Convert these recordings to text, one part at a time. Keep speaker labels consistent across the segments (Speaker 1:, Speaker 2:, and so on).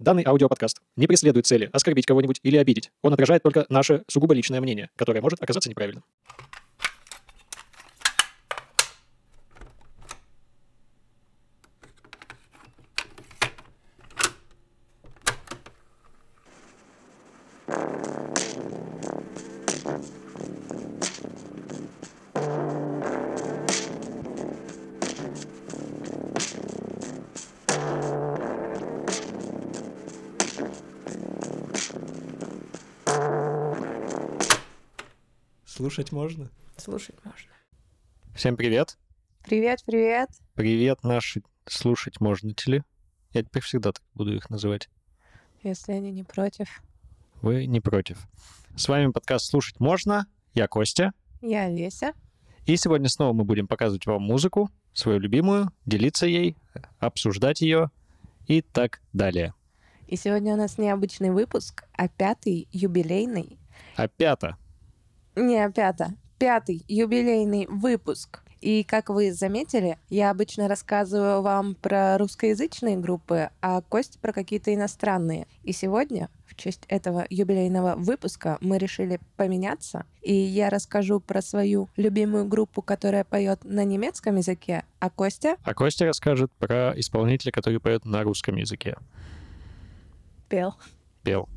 Speaker 1: Данный аудиоподкаст не преследует цели оскорбить кого-нибудь или обидеть. Он отражает только наше сугубо личное мнение, которое может оказаться неправильным. Слушать можно?
Speaker 2: Слушать можно.
Speaker 1: Всем привет.
Speaker 2: Привет, привет.
Speaker 1: Привет, наши слушать можно ли? Я теперь всегда так буду их называть.
Speaker 2: Если они не против.
Speaker 1: Вы не против. С вами подкаст «Слушать можно». Я Костя.
Speaker 2: Я Олеся.
Speaker 1: И сегодня снова мы будем показывать вам музыку, свою любимую, делиться ей, обсуждать ее и так далее.
Speaker 2: И сегодня у нас необычный выпуск, а пятый юбилейный.
Speaker 1: А пята.
Speaker 2: Не, пята. Пятый юбилейный выпуск. И как вы заметили, я обычно рассказываю вам про русскоязычные группы, а Кость про какие-то иностранные. И сегодня, в честь этого юбилейного выпуска, мы решили поменяться. И я расскажу про свою любимую группу, которая поет на немецком языке, а Костя...
Speaker 1: А Костя расскажет про исполнителя, который поет на русском языке.
Speaker 2: Пел.
Speaker 1: Пел.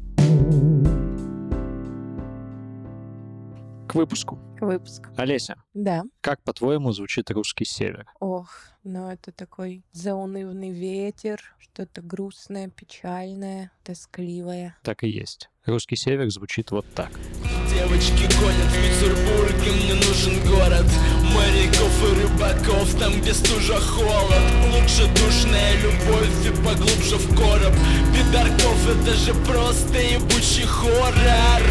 Speaker 1: К выпуску.
Speaker 2: К выпуску.
Speaker 1: Олеся,
Speaker 2: Да.
Speaker 1: как, по-твоему, звучит русский север?
Speaker 2: Ох, ну это такой заунывный ветер, что-то грустное, печальное, тоскливое.
Speaker 1: Так и есть. Русский север звучит вот так.
Speaker 3: Девочки гонят в Петербурге, мне нужен город Моряков и рыбаков, там где стужа холод Лучше душная любовь и поглубже в короб Пидорков это же просто ебучий хоррор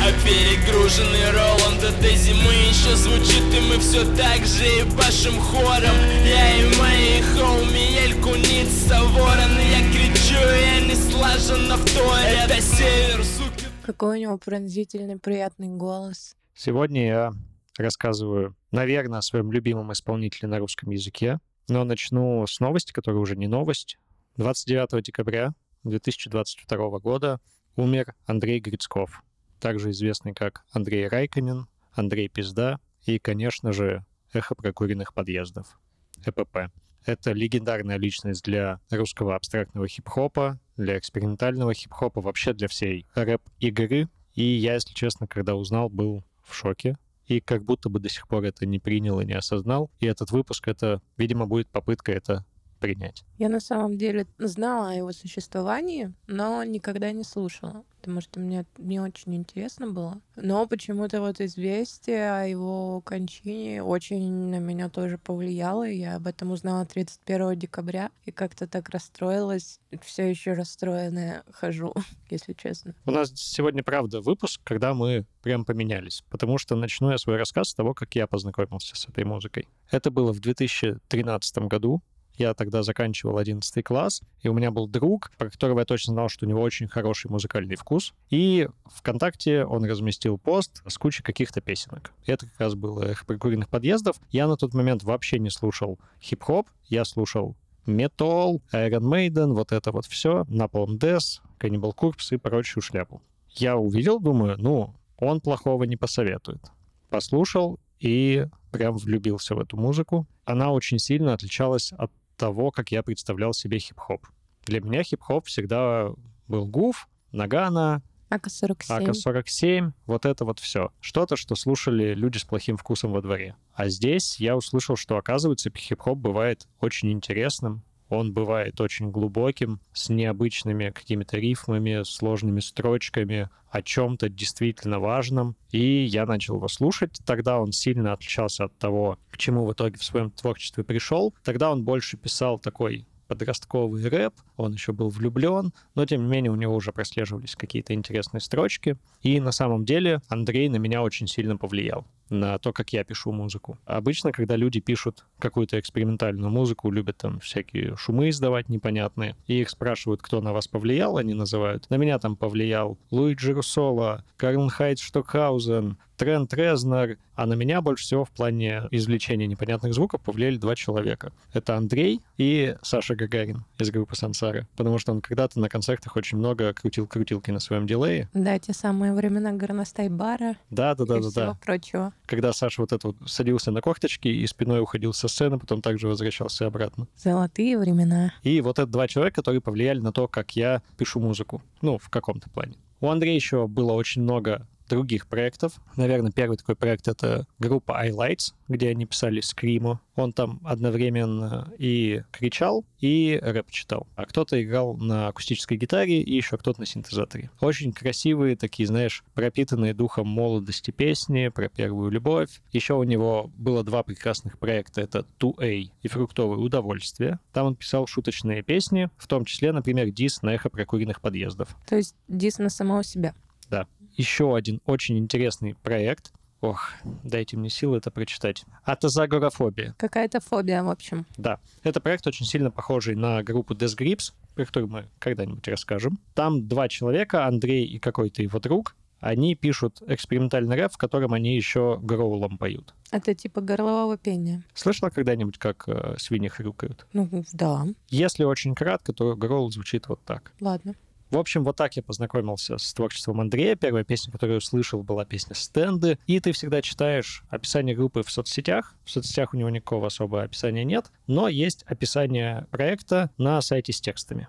Speaker 3: А перегруженный Роланд этой зимы еще звучит И мы все так же ебашим хором Я и мои хоуми Эльку Ницца Ворон Я кричу, я не слаженно в торе Это север, суки
Speaker 2: Какой у него пронзительный, приятный голос.
Speaker 1: Сегодня я рассказываю, наверное, о своем любимом исполнителе на русском языке, но начну с новости, которая уже не новость. 29 декабря 2022 года умер Андрей Грицков, также известный как Андрей Райконин, Андрей Пизда и, конечно же, эхо прокуренных подъездов, ЭПП. Это легендарная личность для русского абстрактного хип-хопа, для экспериментального хип-хопа, вообще для всей рэп-игры. И я, если честно, когда узнал, был в шоке. И как будто бы до сих пор это не принял и не осознал. И этот выпуск, это, видимо, будет попытка это принять.
Speaker 2: Я на самом деле знала о его существовании, но никогда не слушала, потому что мне не очень интересно было. Но почему-то вот известие о его кончине очень на меня тоже повлияло. Я об этом узнала 31 декабря и как-то так расстроилась. Все еще расстроенная хожу, если честно.
Speaker 1: У нас сегодня, правда, выпуск, когда мы прям поменялись, потому что начну я свой рассказ с того, как я познакомился с этой музыкой. Это было в 2013 году, я тогда заканчивал 11 класс, и у меня был друг, про которого я точно знал, что у него очень хороший музыкальный вкус. И ВКонтакте он разместил пост с кучей каких-то песенок. Это как раз было «Эхо прикуренных подъездов». Я на тот момент вообще не слушал хип-хоп, я слушал метал, Iron Maiden, вот это вот все, Napalm Death, Cannibal Corpse и прочую шляпу. Я увидел, думаю, ну, он плохого не посоветует. Послушал и прям влюбился в эту музыку. Она очень сильно отличалась от того, как я представлял себе хип-хоп. Для меня хип-хоп всегда был гуф, Нагана,
Speaker 2: АК-47.
Speaker 1: АК-47, вот это вот все. Что-то, что слушали люди с плохим вкусом во дворе. А здесь я услышал, что, оказывается, хип-хоп бывает очень интересным, он бывает очень глубоким, с необычными какими-то рифмами, сложными строчками, о чем-то действительно важном. И я начал его слушать. Тогда он сильно отличался от того, к чему в итоге в своем творчестве пришел. Тогда он больше писал такой подростковый рэп, он еще был влюблен, но тем не менее у него уже прослеживались какие-то интересные строчки. И на самом деле Андрей на меня очень сильно повлиял на то, как я пишу музыку. Обычно, когда люди пишут какую-то экспериментальную музыку, любят там всякие шумы издавать непонятные, и их спрашивают, кто на вас повлиял, они называют. На меня там повлиял Луиджи Руссоло, Карл Хайт Штокхаузен, Трент Резнер. А на меня больше всего в плане извлечения непонятных звуков повлияли два человека. Это Андрей и Саша Гагарин из группы Сансара. Потому что он когда-то на концертах очень много крутил крутилки на своем дилее.
Speaker 2: Да, те самые времена горностай-бара
Speaker 1: Да, да, да,
Speaker 2: и
Speaker 1: да,
Speaker 2: всего
Speaker 1: да.
Speaker 2: прочего.
Speaker 1: Когда Саша вот это вот садился на корточки и спиной уходил со сцены, потом также возвращался обратно.
Speaker 2: Золотые времена.
Speaker 1: И вот это два человека, которые повлияли на то, как я пишу музыку. Ну, в каком-то плане. У Андрея еще было очень много других проектов. Наверное, первый такой проект — это группа iLights, где они писали скриму. Он там одновременно и кричал, и рэп читал. А кто-то играл на акустической гитаре, и еще кто-то на синтезаторе. Очень красивые, такие, знаешь, пропитанные духом молодости песни про первую любовь. Еще у него было два прекрасных проекта. Это 2A и «Фруктовое удовольствие». Там он писал шуточные песни, в том числе, например, дис на эхо прокуренных подъездов.
Speaker 2: То есть дис на самого себя.
Speaker 1: Да. Еще один очень интересный проект. Ох, дайте мне силы это прочитать. Атозагорафобия.
Speaker 2: Какая-то фобия, в общем.
Speaker 1: Да. Это проект очень сильно похожий на группу Death Grips, про которую мы когда-нибудь расскажем. Там два человека, Андрей и какой-то его друг, они пишут экспериментальный рэп, в котором они еще гроулом поют.
Speaker 2: Это типа горлового пения.
Speaker 1: Слышала когда-нибудь, как э, свиньи хрюкают?
Speaker 2: Ну, да.
Speaker 1: Если очень кратко, то гроул звучит вот так.
Speaker 2: Ладно.
Speaker 1: В общем, вот так я познакомился с творчеством Андрея. Первая песня, которую я услышал, была песня «Стенды». И ты всегда читаешь описание группы в соцсетях. В соцсетях у него никакого особого описания нет, но есть описание проекта на сайте с текстами.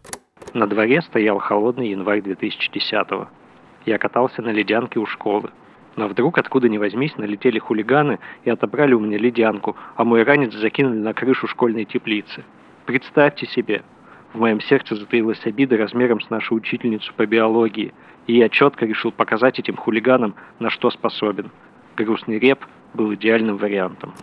Speaker 1: На дворе стоял холодный январь 2010-го. Я катался на ледянке у школы. Но вдруг, откуда ни возьмись, налетели хулиганы и отобрали у меня ледянку, а мой ранец закинули на крышу школьной теплицы. Представьте себе, в моем сердце затаилась обида размером с нашу учительницу по биологии, и я четко решил показать этим хулиганам, на что способен. Грустный реп был идеальным вариантом.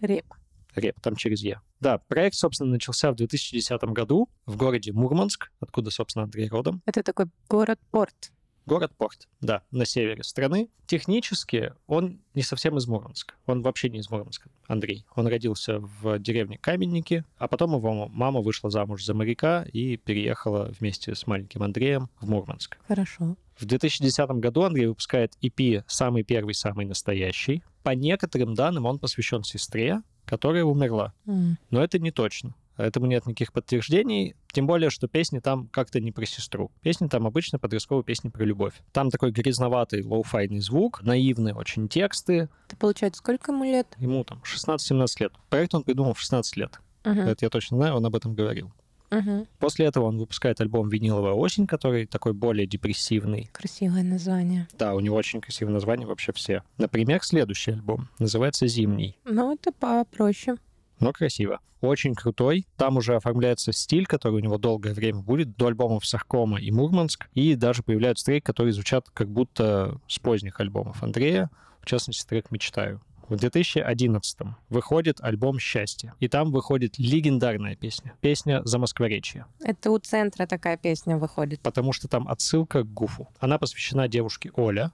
Speaker 2: Реп.
Speaker 1: Реп, там через «е». Да, проект, собственно, начался в 2010 году в городе Мурманск, откуда, собственно, Андрей родом.
Speaker 2: Это такой город-порт.
Speaker 1: Город-порт, да, на севере страны. Технически он не совсем из Мурманска. Он вообще не из Мурманска, Андрей. Он родился в деревне Каменники, а потом его мама вышла замуж за моряка и переехала вместе с маленьким Андреем в Мурманск.
Speaker 2: Хорошо.
Speaker 1: В 2010 году Андрей выпускает EP «Самый первый, самый настоящий». По некоторым данным он посвящен сестре, которая умерла.
Speaker 2: М.
Speaker 1: Но это не точно. Этому нет никаких подтверждений, тем более, что песни там как-то не про сестру. Песни там обычно подростковые песни про любовь. Там такой грязноватый лоу-файный звук, наивные очень тексты.
Speaker 2: Это получается, сколько ему лет?
Speaker 1: Ему там 16-17 лет. Проект он придумал в 16 лет.
Speaker 2: Мгм.
Speaker 1: Это я точно знаю, он об этом говорил.
Speaker 2: Мгм.
Speaker 1: После этого он выпускает альбом «Виниловая осень», который такой более депрессивный.
Speaker 2: Красивое название.
Speaker 1: Да, у него очень красивое название вообще все. Например, следующий альбом называется «Зимний».
Speaker 2: Ну, это попроще.
Speaker 1: Но красиво. Очень крутой. Там уже оформляется стиль, который у него долгое время будет, до альбомов Саркома и Мурманск. И даже появляются треки, которые звучат как будто с поздних альбомов Андрея. В частности, трек «Мечтаю». В 2011 выходит альбом «Счастье», и там выходит легендарная песня. Песня «За Москворечье»,
Speaker 2: Это у центра такая песня выходит.
Speaker 1: потому что там отсылка к Гуфу. Она посвящена девушке Оля.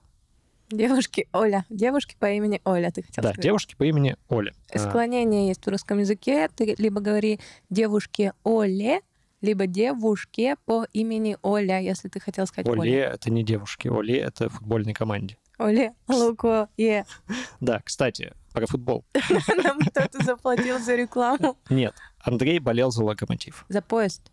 Speaker 2: Девушки Оля. Девушки по имени Оля, ты хотел
Speaker 1: да,
Speaker 2: сказать.
Speaker 1: девушке по имени Оля. А,
Speaker 2: Склонение есть в русском языке. Ты либо говори девушке Оле, либо девушке по имени Оля, если ты хотел сказать
Speaker 1: Оле
Speaker 2: Оля.
Speaker 1: — это не девушки, Оле — это футбольной команде.
Speaker 2: Оле, Луко, Е.
Speaker 1: Да, кстати, про футбол.
Speaker 2: Нам кто-то заплатил за рекламу.
Speaker 1: Нет, Андрей болел за локомотив.
Speaker 2: За поезд.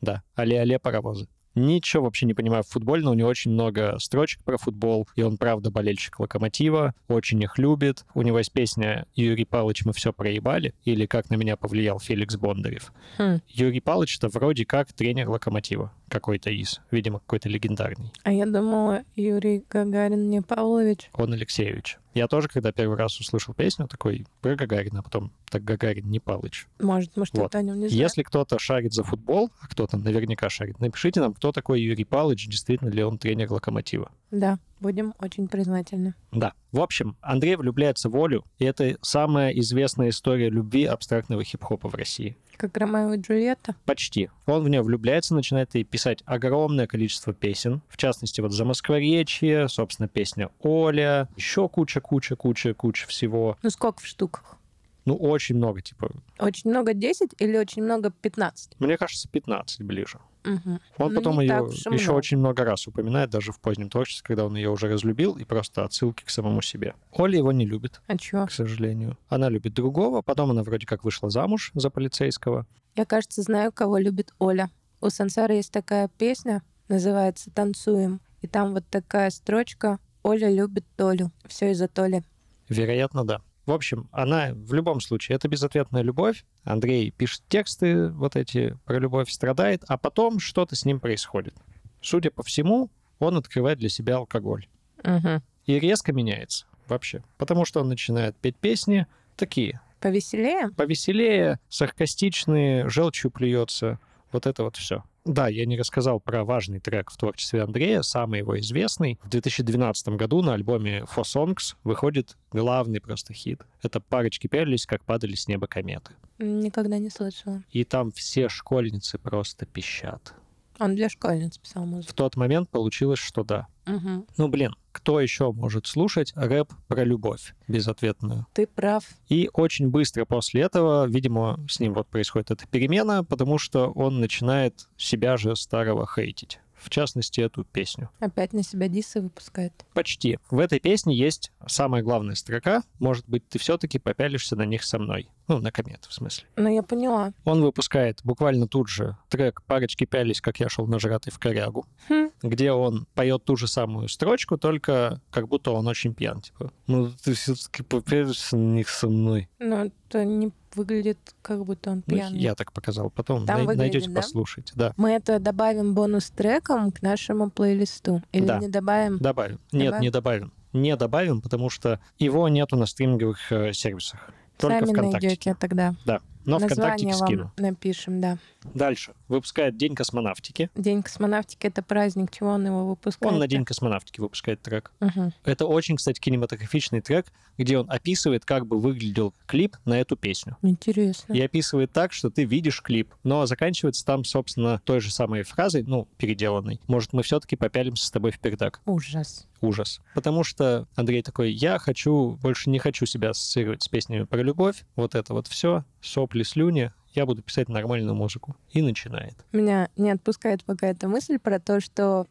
Speaker 1: Да, але-але паровозы. Ничего вообще не понимаю в футболе, но у него очень много строчек про футбол, и он, правда, болельщик Локомотива, очень их любит. У него есть песня «Юрий Палыч, мы все проебали» или «Как на меня повлиял Феликс Бондарев».
Speaker 2: Хм.
Speaker 1: Юрий Палыч — это вроде как тренер Локомотива какой-то из, видимо, какой-то легендарный.
Speaker 2: А я думала, Юрий Гагарин не Павлович.
Speaker 1: Он Алексеевич. Я тоже, когда первый раз услышал песню, такой про Гагарина, а потом так Гагарин не Палыч.
Speaker 2: Может, что-то
Speaker 1: Вот.
Speaker 2: о нем не знаем.
Speaker 1: Если кто-то шарит за футбол, а кто-то наверняка шарит, напишите нам, кто такой Юрий Палыч, действительно ли он тренер Локомотива.
Speaker 2: Да, будем очень признательны.
Speaker 1: Да. В общем, Андрей влюбляется в Олю, и это самая известная история любви абстрактного хип-хопа в России.
Speaker 2: Как Ромео и Джульетта.
Speaker 1: Почти. Он в нее влюбляется, начинает ей писать огромное количество песен. В частности, вот «За Москворечье», собственно, песня «Оля», еще куча-куча-куча-куча всего.
Speaker 2: Ну, сколько в штуках?
Speaker 1: Ну, очень много, типа,
Speaker 2: Очень много 10 или очень много 15?
Speaker 1: мне кажется, 15 ближе.
Speaker 2: Мгм.
Speaker 1: Он
Speaker 2: Ну,
Speaker 1: потом ее еще
Speaker 2: много.
Speaker 1: очень много раз упоминает, даже в позднем творчестве, когда он ее уже разлюбил, и просто отсылки к самому себе. Оля его не любит,
Speaker 2: А чё?
Speaker 1: к сожалению. Она любит другого, потом она вроде как вышла замуж за полицейского.
Speaker 2: Я, кажется, знаю, кого любит Оля. У Сансара есть такая песня, называется «Танцуем». И там вот такая строчка «Оля любит Толю». Все из-за Толи.
Speaker 1: Вероятно, да. В общем, она в любом случае, это безответная любовь. Андрей пишет тексты вот эти про любовь, страдает, а потом что-то с ним происходит. Судя по всему, он открывает для себя алкоголь.
Speaker 2: Угу.
Speaker 1: И резко меняется вообще. Потому что он начинает петь песни такие,
Speaker 2: Повеселее?
Speaker 1: повеселее, саркастичные, желчью плюется. Вот это вот все. Да, я не рассказал про важный трек в творчестве Андрея, самый его известный. В 2012 году на альбоме Four Songs выходит главный просто хит. Это «Парочки пялились, как падали с неба кометы».
Speaker 2: Никогда не слышала.
Speaker 1: И там все школьницы просто пищат.
Speaker 2: Он для школьниц писал
Speaker 1: В
Speaker 2: музыку.
Speaker 1: тот момент получилось, что да.
Speaker 2: Угу.
Speaker 1: Ну, блин, кто еще может слушать рэп про любовь безответную?
Speaker 2: Ты прав.
Speaker 1: И очень быстро после этого, видимо, с ним вот происходит эта перемена, потому что он начинает себя же старого хейтить. В частности, эту песню.
Speaker 2: Опять на себя дисы выпускает.
Speaker 1: Почти. В этой песне есть самая главная строка. Может быть, ты все-таки попялишься на них со мной. Ну, на комету, в смысле.
Speaker 2: Ну, я поняла.
Speaker 1: Он выпускает буквально тут же трек «Парочки пялись, как я шел нажратый в корягу»,
Speaker 2: Хм.
Speaker 1: где он поет ту же самую строчку, только как будто он очень пьян. Типа, ну ты все-таки попялишься на них со мной.
Speaker 2: Но это не выглядит, как будто он
Speaker 1: Ну,
Speaker 2: пьяный.
Speaker 1: я так показал. Потом
Speaker 2: Там
Speaker 1: най-
Speaker 2: выглядит,
Speaker 1: найдете,
Speaker 2: да?
Speaker 1: послушайте. Да,
Speaker 2: Мы это добавим бонус-треком к нашему плейлисту. Или
Speaker 1: Да.
Speaker 2: не добавим?
Speaker 1: добавим. Нет,
Speaker 2: Добавим?
Speaker 1: не добавим. Не добавим, потому что его нету на стриминговых э, сервисах. Только
Speaker 2: Сами
Speaker 1: ВКонтакте.
Speaker 2: найдете тогда.
Speaker 1: Да. Но ВКонтакте
Speaker 2: Название вам
Speaker 1: скину.
Speaker 2: напишем, да.
Speaker 1: Дальше. Выпускает День космонавтики.
Speaker 2: День космонавтики — это праздник, чего он его выпускает?
Speaker 1: Он на День космонавтики выпускает трек.
Speaker 2: Мгм.
Speaker 1: Это очень, кстати, кинематографичный трек, где он описывает, как бы выглядел клип на эту песню.
Speaker 2: Интересно.
Speaker 1: И описывает так, что ты видишь клип, но заканчивается там, собственно, той же самой фразой, ну, переделанной. Может, мы все-таки попялимся с тобой в пердак.
Speaker 2: Ужас.
Speaker 1: Ужас. Потому что Андрей такой, я хочу, больше не хочу себя ассоциировать с песнями про любовь, вот это вот все, сопли, слюни, я буду писать нормальную музыку. И начинает.
Speaker 2: Меня не отпускает пока эта мысль про то, что,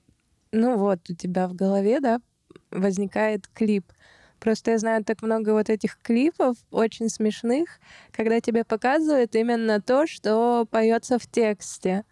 Speaker 2: ну вот, у тебя в голове, да, возникает клип. Просто я знаю так много вот этих клипов, очень смешных, когда тебе показывают именно то, что поется в тексте.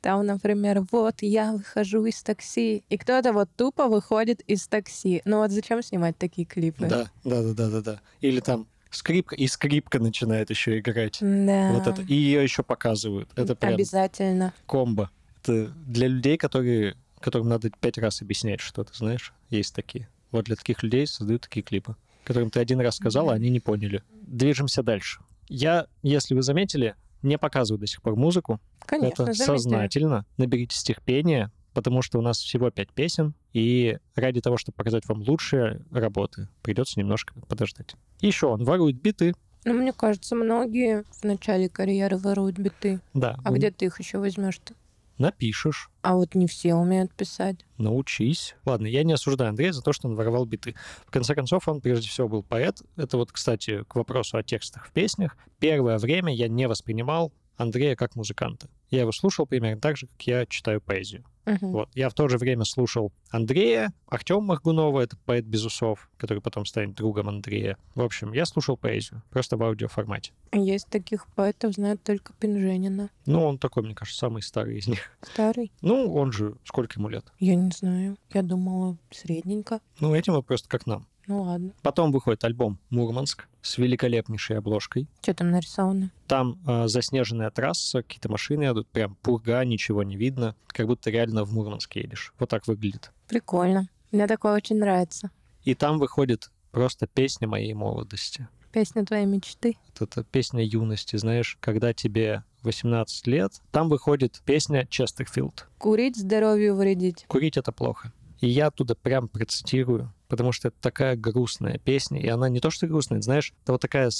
Speaker 2: Там, например, вот я выхожу из такси, и кто-то вот тупо выходит из такси. Ну вот зачем снимать такие клипы?
Speaker 1: Да, да, да, да, да, да. Или там скрипка, и скрипка начинает еще играть.
Speaker 2: Да.
Speaker 1: Вот это. И ее еще показывают. Это прям
Speaker 2: Обязательно.
Speaker 1: комбо. Это для людей, которые, которым надо пять раз объяснять что-то, знаешь, есть такие. Вот для таких людей создают такие клипы, которым ты один раз сказал, а они не поняли. Движемся дальше. Я, если вы заметили, не показываю до сих пор музыку.
Speaker 2: Конечно,
Speaker 1: это сознательно. Наберитесь терпения, потому что у нас всего пять песен, и ради того, чтобы показать вам лучшие работы, придется немножко подождать. Еще он ворует биты.
Speaker 2: Ну, мне кажется, многие в начале карьеры воруют биты.
Speaker 1: Да,
Speaker 2: А
Speaker 1: вы
Speaker 2: где ты их еще возьмешь-то?
Speaker 1: напишешь,
Speaker 2: А вот не все умеют писать.
Speaker 1: научись. Ладно, я не осуждаю Андрея за то, что он воровал биты. В конце концов, он прежде всего был поэт. Это вот, кстати, к вопросу о текстах в песнях. Первое время я не воспринимал Андрея как музыканта. Я его слушал примерно так же, как я читаю поэзию.
Speaker 2: Мгм.
Speaker 1: Вот. Я в то же время слушал Андрея, Артема Моргунова, это поэт без усов, который потом станет другом Андрея. В общем, я слушал поэзию, просто в аудиоформате.
Speaker 2: Есть таких поэтов, знают только Пинженина.
Speaker 1: Ну, он такой, мне кажется, самый старый из них.
Speaker 2: Старый?
Speaker 1: Ну, он же, сколько ему лет?
Speaker 2: Я не знаю. Я думала, средненько.
Speaker 1: Ну, этим вот просто как нам.
Speaker 2: Ну ладно.
Speaker 1: Потом выходит альбом «Мурманск» с великолепнейшей обложкой.
Speaker 2: Что там нарисовано?
Speaker 1: Там э, заснеженная трасса, какие-то машины едут, прям пурга, ничего не видно, как будто реально в Мурманск едешь. Вот так выглядит.
Speaker 2: Прикольно. Мне такое очень нравится.
Speaker 1: И там выходит просто песня моей молодости.
Speaker 2: Песня твоей мечты.
Speaker 1: Вот это песня юности, знаешь, когда тебе 18 лет. Там выходит песня Честерфилд.
Speaker 2: Курить здоровью вредить.
Speaker 1: Курить это плохо. И я оттуда прям процитирую, потому что это такая грустная песня, и она не то что грустная, это, знаешь, это вот такая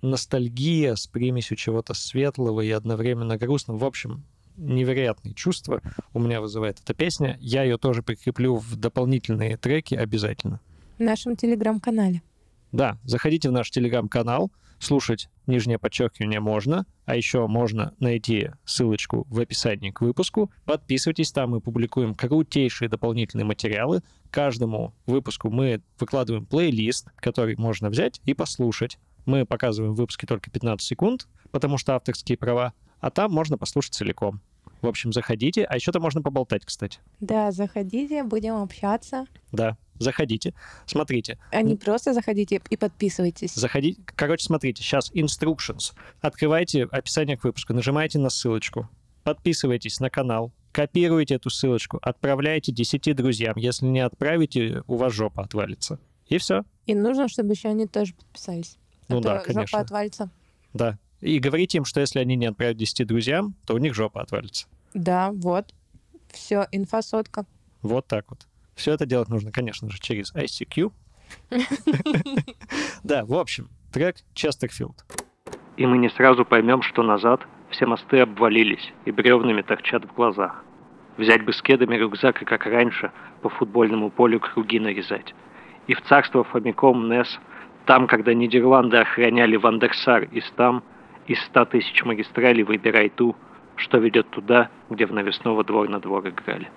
Speaker 1: ностальгия с примесью чего-то светлого и одновременно грустного. В общем, невероятные чувства у меня вызывает эта песня. Я ее тоже прикреплю в дополнительные треки обязательно.
Speaker 2: В нашем телеграм-канале.
Speaker 1: Да, заходите в наш телеграм-канал, слушать нижнее подчеркивание можно, а еще можно найти ссылочку в описании к выпуску. Подписывайтесь, там мы публикуем крутейшие дополнительные материалы. Каждому выпуску мы выкладываем плейлист, который можно взять и послушать. Мы показываем в выпуске только 15 секунд, потому что авторские права, а там можно послушать целиком. В общем, заходите, а еще там можно поболтать, кстати.
Speaker 2: Да, заходите, будем общаться.
Speaker 1: Да, заходите. Смотрите,
Speaker 2: А не просто заходите и подписывайтесь.
Speaker 1: заходите. Короче, смотрите, сейчас instructions. Открывайте описание к выпуску, нажимаете на ссылочку, подписывайтесь на канал, копируйте эту ссылочку, отправляйте 10 друзьям. Если не отправите, у вас жопа отвалится. И все.
Speaker 2: И нужно, чтобы еще они тоже подписались. А
Speaker 1: Ну
Speaker 2: то
Speaker 1: да,
Speaker 2: жопа
Speaker 1: конечно.
Speaker 2: отвалится.
Speaker 1: Да. И говорите им, что если они не отправят 10 друзьям, то у них жопа отвалится.
Speaker 2: Да, вот. Все, инфосотка.
Speaker 1: Вот так вот. Все это делать нужно, конечно же, через ICQ. Да, в общем, трек Честерфилд. И мы не сразу поймем, что назад все мосты обвалились и бревнами торчат в глазах. Взять бы с кедами рюкзак и, как раньше, по футбольному полю круги нарезать. И в царство Фомиком Нес, там, когда Нидерланды охраняли Вандерсар и Стам, из ста тысяч магистралей выбирай ту, что ведет туда, где в навесного двор на двор играли.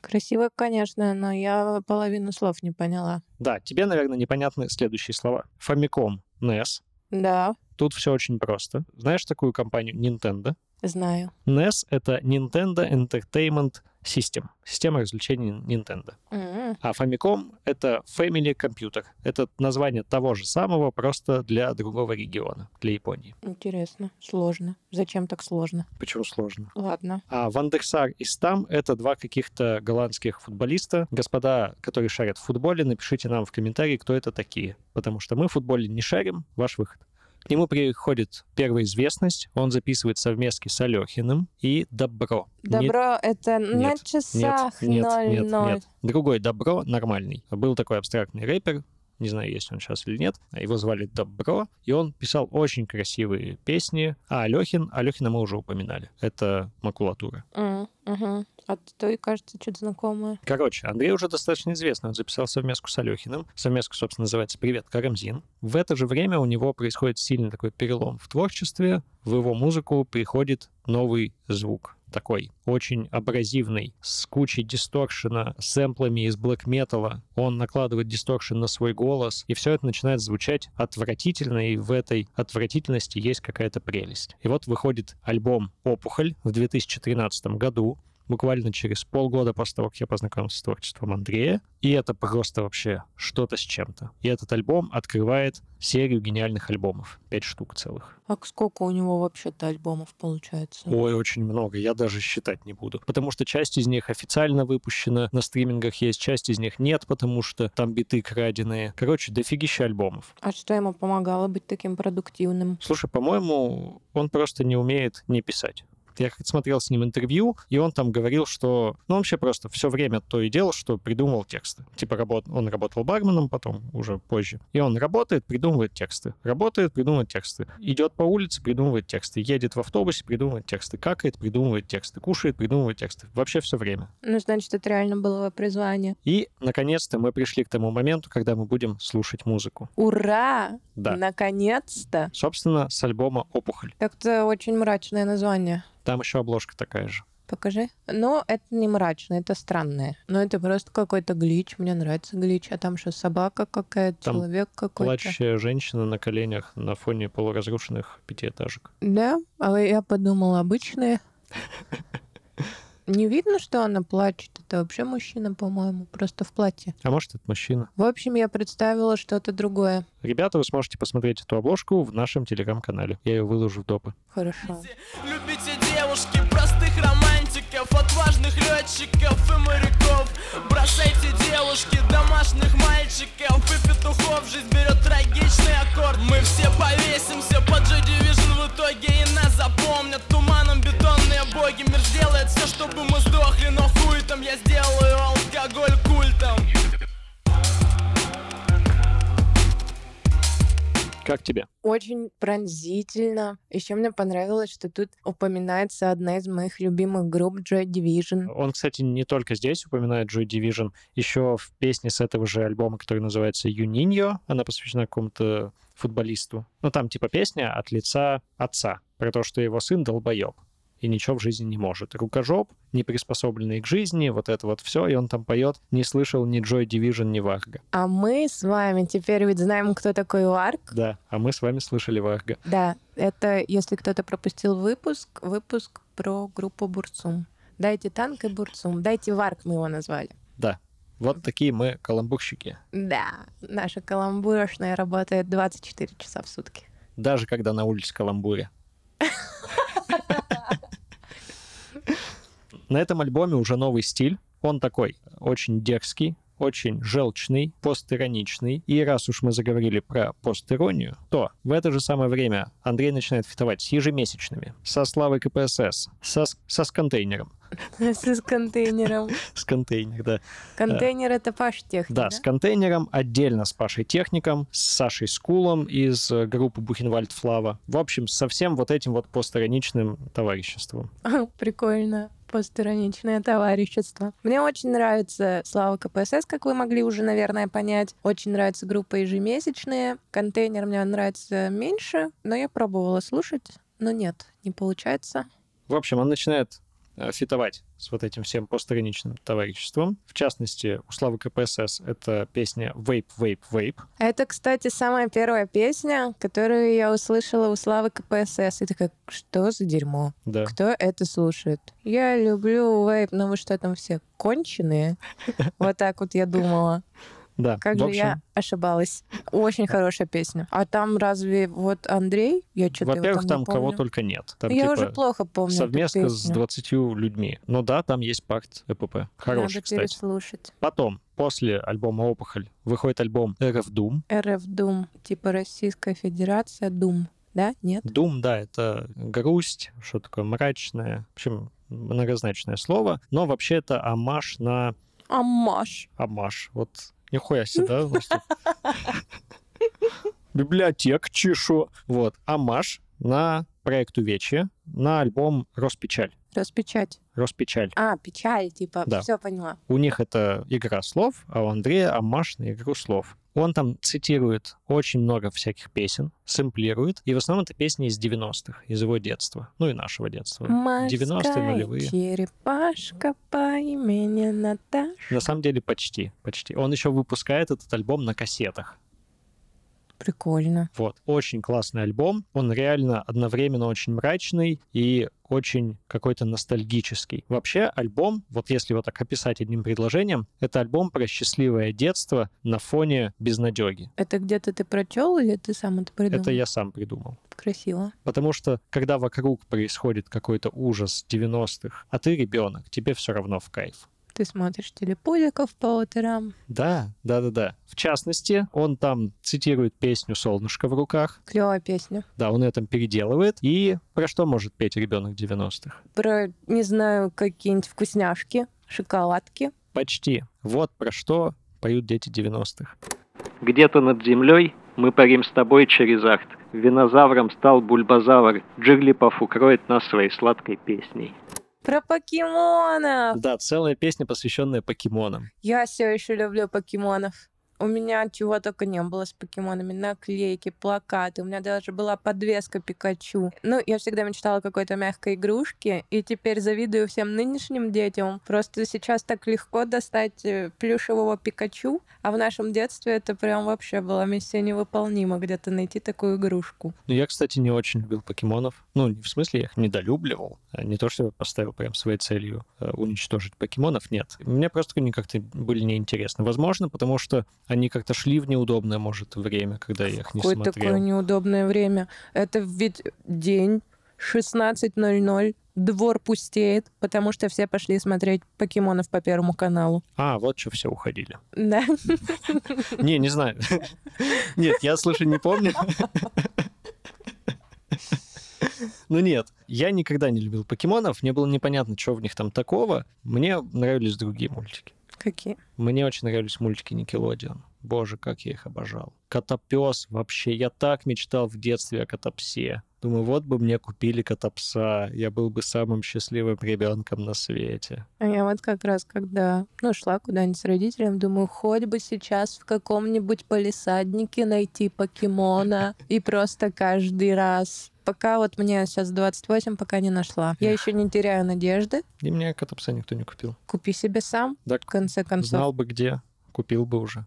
Speaker 2: Красиво, конечно, но я половину слов не поняла.
Speaker 1: Да, тебе, наверное, непонятны следующие слова. Famicom NES.
Speaker 2: Да,
Speaker 1: Тут все очень просто. Знаешь такую компанию Nintendo?
Speaker 2: знаю.
Speaker 1: NES — это Nintendo Entertainment System. Система развлечений Nintendo.
Speaker 2: М,
Speaker 1: А Famicom — это Family Computer. Это название того же самого, просто для другого региона, для Японии.
Speaker 2: Интересно, сложно. Зачем так сложно?
Speaker 1: Почему сложно?
Speaker 2: Ладно.
Speaker 1: А Вандерсар и Стам — это два каких-то голландских футболиста. Господа, которые шарят в футболе, напишите нам в комментарии, кто это такие. Потому что мы в футболе не шарим. Ваш выход. К нему приходит первая известность. Он записывает совместки с Алехиным и Добро.
Speaker 2: Добро это на
Speaker 1: нет,
Speaker 2: часах
Speaker 1: нет, нет,
Speaker 2: 0-0.
Speaker 1: нет. Другой Добро нормальный. Был такой абстрактный рэпер, не знаю, есть он сейчас или нет. Его звали Добро, и он писал очень красивые песни. А Алехин, Алехина мы уже упоминали. Это макулатура.
Speaker 2: М, мгм. А то и кажется что-то знакомое.
Speaker 1: Короче, Андрей уже достаточно известный. Он записал совместку с Алехиным. Совместка, собственно, называется «Привет, Карамзин». В это же время у него происходит сильный такой перелом в творчестве. В его музыку приходит новый звук. Такой очень абразивный, с кучей дисторшена, сэмплами из блэк металла. Он накладывает дисторшн на свой голос, и все это начинает звучать отвратительно, и в этой отвратительности есть какая-то прелесть. И вот выходит альбом «Опухоль» в 2013 году, буквально через полгода после того, как я познакомился с творчеством Андрея. И это просто вообще что-то с чем-то. И этот альбом открывает серию гениальных альбомов. Пять штук целых.
Speaker 2: А сколько у него вообще-то альбомов получается?
Speaker 1: Ой, очень много. Я даже считать не буду. Потому что часть из них официально выпущена, на стримингах есть, часть из них нет, потому что там биты краденые. Короче, дофигища альбомов.
Speaker 2: А что ему помогало быть таким продуктивным?
Speaker 1: Слушай, по-моему, он просто не умеет не писать. Я как-то смотрел с ним интервью, и он там говорил, что... Ну, вообще просто все время то и делал, что придумывал тексты. Типа работ... он работал барменом потом, уже позже. И он работает, придумывает тексты. Работает, придумывает тексты. Идет по улице, придумывает тексты. Едет в автобусе, придумывает тексты. Какает, придумывает тексты. Кушает, придумывает тексты. Вообще все время.
Speaker 2: Ну, значит, это реально было призвание.
Speaker 1: И, наконец-то, мы пришли к тому моменту, когда мы будем слушать музыку.
Speaker 2: Ура!
Speaker 1: Да.
Speaker 2: Наконец-то!
Speaker 1: Собственно, с альбома «Опухоль».
Speaker 2: Так-то очень мрачное название.
Speaker 1: Там еще обложка такая же.
Speaker 2: Покажи. Но это не мрачно, это странное. Но это просто какой-то глич. Мне нравится глич. А там что, собака какая-то,
Speaker 1: Там
Speaker 2: человек какой-то?
Speaker 1: Плачущая женщина на коленях на фоне полуразрушенных пятиэтажек.
Speaker 2: Да? А я подумала, обычные. Не видно, что она плачет. Это вообще мужчина, по-моему, просто в платье.
Speaker 1: А может, это мужчина.
Speaker 2: В общем, я представила что-то другое.
Speaker 1: Ребята, вы сможете посмотреть эту обложку в нашем телеграм-канале. Я ее выложу в допы.
Speaker 2: Хорошо.
Speaker 3: Любите девушки, простых романтиков Отважных летчиков и моряков. Бросайте девушки, домашних мальчиков И петухов, жизнь берет трагичный аккорд. Мы все повесимся под Joy Division в итоге И нас запомнят. Туманом бетонные боги Мир сделает все, чтобы мы сдохли. Но хуй там я сделаю алкоголь культом
Speaker 1: Как тебе?
Speaker 2: Очень пронзительно. Еще мне понравилось, что тут упоминается одна из моих любимых групп Joy Division.
Speaker 1: Он, кстати, не только здесь упоминает Joy Division, еще в песне с этого же альбома, который называется Юниньо, она посвящена какому-то футболисту. Ну, там типа песня от лица отца про то, что его сын долбоеб и ничего в жизни не может. Рукожоп, не приспособленный к жизни, вот это вот все, и он там поет «Не слышал ни Joy Division, ни Варга».
Speaker 2: А мы с вами теперь ведь знаем, кто такой Варг.
Speaker 1: Да, а мы с вами слышали Варга.
Speaker 2: Да, это, если кто-то пропустил выпуск, выпуск про группу Бурцум. Дайте танк и Бурцум. Дайте Варг, мы его назвали.
Speaker 1: Да, вот такие мы каламбурщики.
Speaker 2: Да, наша каламбуршная работает 24 часа в сутки.
Speaker 1: Даже когда на улице каламбуре. На этом альбоме уже новый стиль. Он такой очень дерзкий, очень желчный, постироничный. И раз уж мы заговорили про постиронию, то в это же самое время Андрей начинает фитовать с Ежемесячными, со Славой КПСС, со, со с Контейнером.
Speaker 2: С контейнером.
Speaker 1: С контейнер, да.
Speaker 2: Контейнер — это Паш Техник,
Speaker 1: Да, с контейнером, отдельно с Пашей Техником, с Сашей Скулом из э, группы Бухенвальд Флава. В общем, со всем вот этим вот постироничным товариществом.
Speaker 2: Прикольно. Постироничное товарищество. Мне очень нравится Слава КПСС, как вы могли уже, наверное, понять. Очень нравится группа ежемесячные. Контейнер мне нравится меньше, но я пробовала слушать. Но нет, не получается.
Speaker 1: В общем, он начинает фитовать с вот этим всем постграничным товариществом. В частности, у Славы КПСС это песня «Вейп, вейп, вейп».
Speaker 2: Это, кстати, самая первая песня, которую я услышала у Славы КПСС. И такая, что за дерьмо?
Speaker 1: Да.
Speaker 2: Кто это слушает? Я люблю вейп, но вы что там все конченые? Вот так вот я думала.
Speaker 1: Да,
Speaker 2: Как же
Speaker 1: общем,
Speaker 2: я ошибалась. Очень хорошая песня. А там разве вот Андрей? Я что-то
Speaker 1: во-первых, там,
Speaker 2: не
Speaker 1: кого только нет. Там
Speaker 2: Я
Speaker 1: типа
Speaker 2: уже плохо помню
Speaker 1: совместно с
Speaker 2: песню.
Speaker 1: 20 людьми. Но да, там есть пакт ЭПП. Хороший,
Speaker 2: Надо
Speaker 1: кстати.
Speaker 2: переслушать.
Speaker 1: Потом, после альбома «Опухоль», выходит альбом «РФ Doom».
Speaker 2: РФ Дум, типа Российская Федерация Дум. Да? Нет?
Speaker 1: Doom, да, это грусть, что такое мрачное, в общем, многозначное слово, но вообще это амаш на
Speaker 2: Амаш.
Speaker 1: амаш. Вот нихуя себе, да? Библиотек чешу. Вот, амаш на проект Увечье, на альбом «Роспечаль».
Speaker 2: Распечать.
Speaker 1: «Роспечаль».
Speaker 2: А, печаль, типа.
Speaker 1: Да.
Speaker 2: Все поняла.
Speaker 1: У них это игра слов, а у Андрея амаш на игру слов. Он там цитирует очень много всяких песен, сэмплирует, и в основном это песни из 90-х, из его детства, ну и нашего детства. 90-е,
Speaker 2: Морская
Speaker 1: нулевые.
Speaker 2: черепашка по имени Наташа.
Speaker 1: На самом деле почти, почти. Он еще выпускает этот альбом на кассетах.
Speaker 2: Прикольно.
Speaker 1: Вот, очень классный альбом. Он реально одновременно очень мрачный и очень какой-то ностальгический. Вообще альбом, вот если его так описать одним предложением, это альбом про счастливое детство на фоне безнадеги.
Speaker 2: Это где-то ты прочел или ты сам это придумал?
Speaker 1: Это я сам придумал.
Speaker 2: Красиво.
Speaker 1: Потому что, когда вокруг происходит какой-то ужас 90-х, а ты ребенок, тебе все равно в кайф.
Speaker 2: Ты смотришь телепузиков по утрам.
Speaker 1: Да, да, да, да. В частности, он там цитирует песню «Солнышко в руках».
Speaker 2: Клевая песня.
Speaker 1: Да, он ее там переделывает. И про что может петь ребенок 90-х?
Speaker 2: Про, не знаю, какие-нибудь вкусняшки, шоколадки.
Speaker 1: Почти. Вот про что поют дети 90-х. Где-то над землей мы парим с тобой через акт. Винозавром стал бульбазавр. Джиглипов укроет нас своей сладкой песней.
Speaker 2: Про покемонов!
Speaker 1: Да, целая песня, посвященная покемонам.
Speaker 2: Я все еще люблю покемонов. У меня чего только не было с покемонами. Наклейки, плакаты. У меня даже была подвеска Пикачу. Ну, я всегда мечтала о какой-то мягкой игрушке. И теперь завидую всем нынешним детям. Просто сейчас так легко достать э, плюшевого Пикачу. А в нашем детстве это прям вообще была миссия невыполнима. Где-то найти такую игрушку.
Speaker 1: Ну, я, кстати, не очень любил покемонов. Ну, не в смысле, я их недолюбливал. а Не то, что я поставил прям своей целью э, уничтожить покемонов, нет. Мне просто они как-то были неинтересны. Возможно, потому что они как-то шли в неудобное, может, время, когда я их не
Speaker 2: Какое
Speaker 1: смотрел.
Speaker 2: такое неудобное время. Это ведь день 16.00. Двор пустеет, потому что все пошли смотреть покемонов по Первому каналу.
Speaker 1: А, вот что все уходили.
Speaker 2: Да.
Speaker 1: Не, не знаю. Нет, я, слушай, не помню. Ну нет, я никогда не любил покемонов, мне было непонятно, что в них там такого. Мне нравились другие мультики.
Speaker 2: Какие?
Speaker 1: Мне очень нравились мультики Никелодион. Боже, как я их обожал. Котопес вообще. Я так мечтал в детстве о Котопсе. Думаю, вот бы мне купили кота-пса, я был бы самым счастливым ребенком на свете.
Speaker 2: А я вот как раз, когда ну, шла куда-нибудь с родителем, думаю, хоть бы сейчас в каком-нибудь полисаднике найти покемона и просто каждый раз пока вот мне сейчас 28, пока не нашла. Я еще не теряю надежды.
Speaker 1: И мне кота-пса никто не купил.
Speaker 2: Купи себе сам,
Speaker 1: Да,
Speaker 2: в конце концов.
Speaker 1: знал бы где, купил бы уже.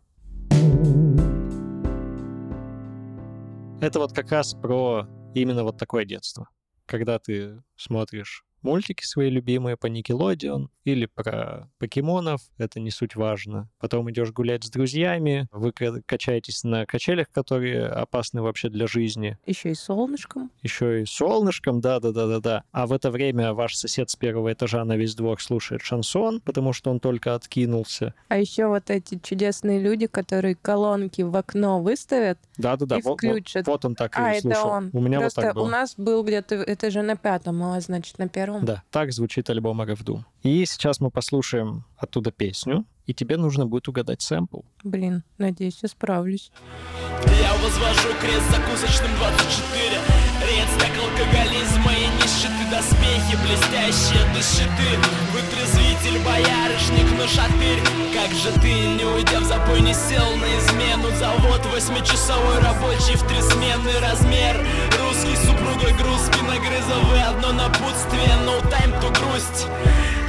Speaker 1: Это вот как раз про именно вот такое детство. Когда ты смотришь мультики свои любимые по Никелодеон или про покемонов, это не суть важно. Потом идешь гулять с друзьями, вы ка- качаетесь на качелях, которые опасны вообще для жизни.
Speaker 2: Еще и солнышком.
Speaker 1: Еще и солнышком, да-да-да-да-да. А в это время ваш сосед с первого этажа на весь двор слушает шансон, потому что он только откинулся.
Speaker 2: А еще вот эти чудесные люди, которые колонки в окно выставят.
Speaker 1: Да-да-да,
Speaker 2: И
Speaker 1: вот, вот-
Speaker 2: включат.
Speaker 1: вот он так
Speaker 2: а,
Speaker 1: и
Speaker 2: это
Speaker 1: слушал.
Speaker 2: он.
Speaker 1: У меня
Speaker 2: Просто
Speaker 1: вот так было.
Speaker 2: у нас был где-то, это же на пятом, а значит на первом.
Speaker 1: Да, так звучит альбом RF Doom. И сейчас мы послушаем оттуда песню, и тебе нужно будет угадать сэмпл.
Speaker 2: Блин, надеюсь, я справлюсь.
Speaker 3: Я возвожу крест закусочным 24 Редстак алкоголизма и нищеты Доспехи блестящие до щиты Вытрезвитель, боярышник, но шатырь Как же ты, не уйдя в запой, не сел на измену Завод восьмичасовой рабочий в три смены размер Русский супругой груз спиногрыза Вы одно напутствие, no time to грусть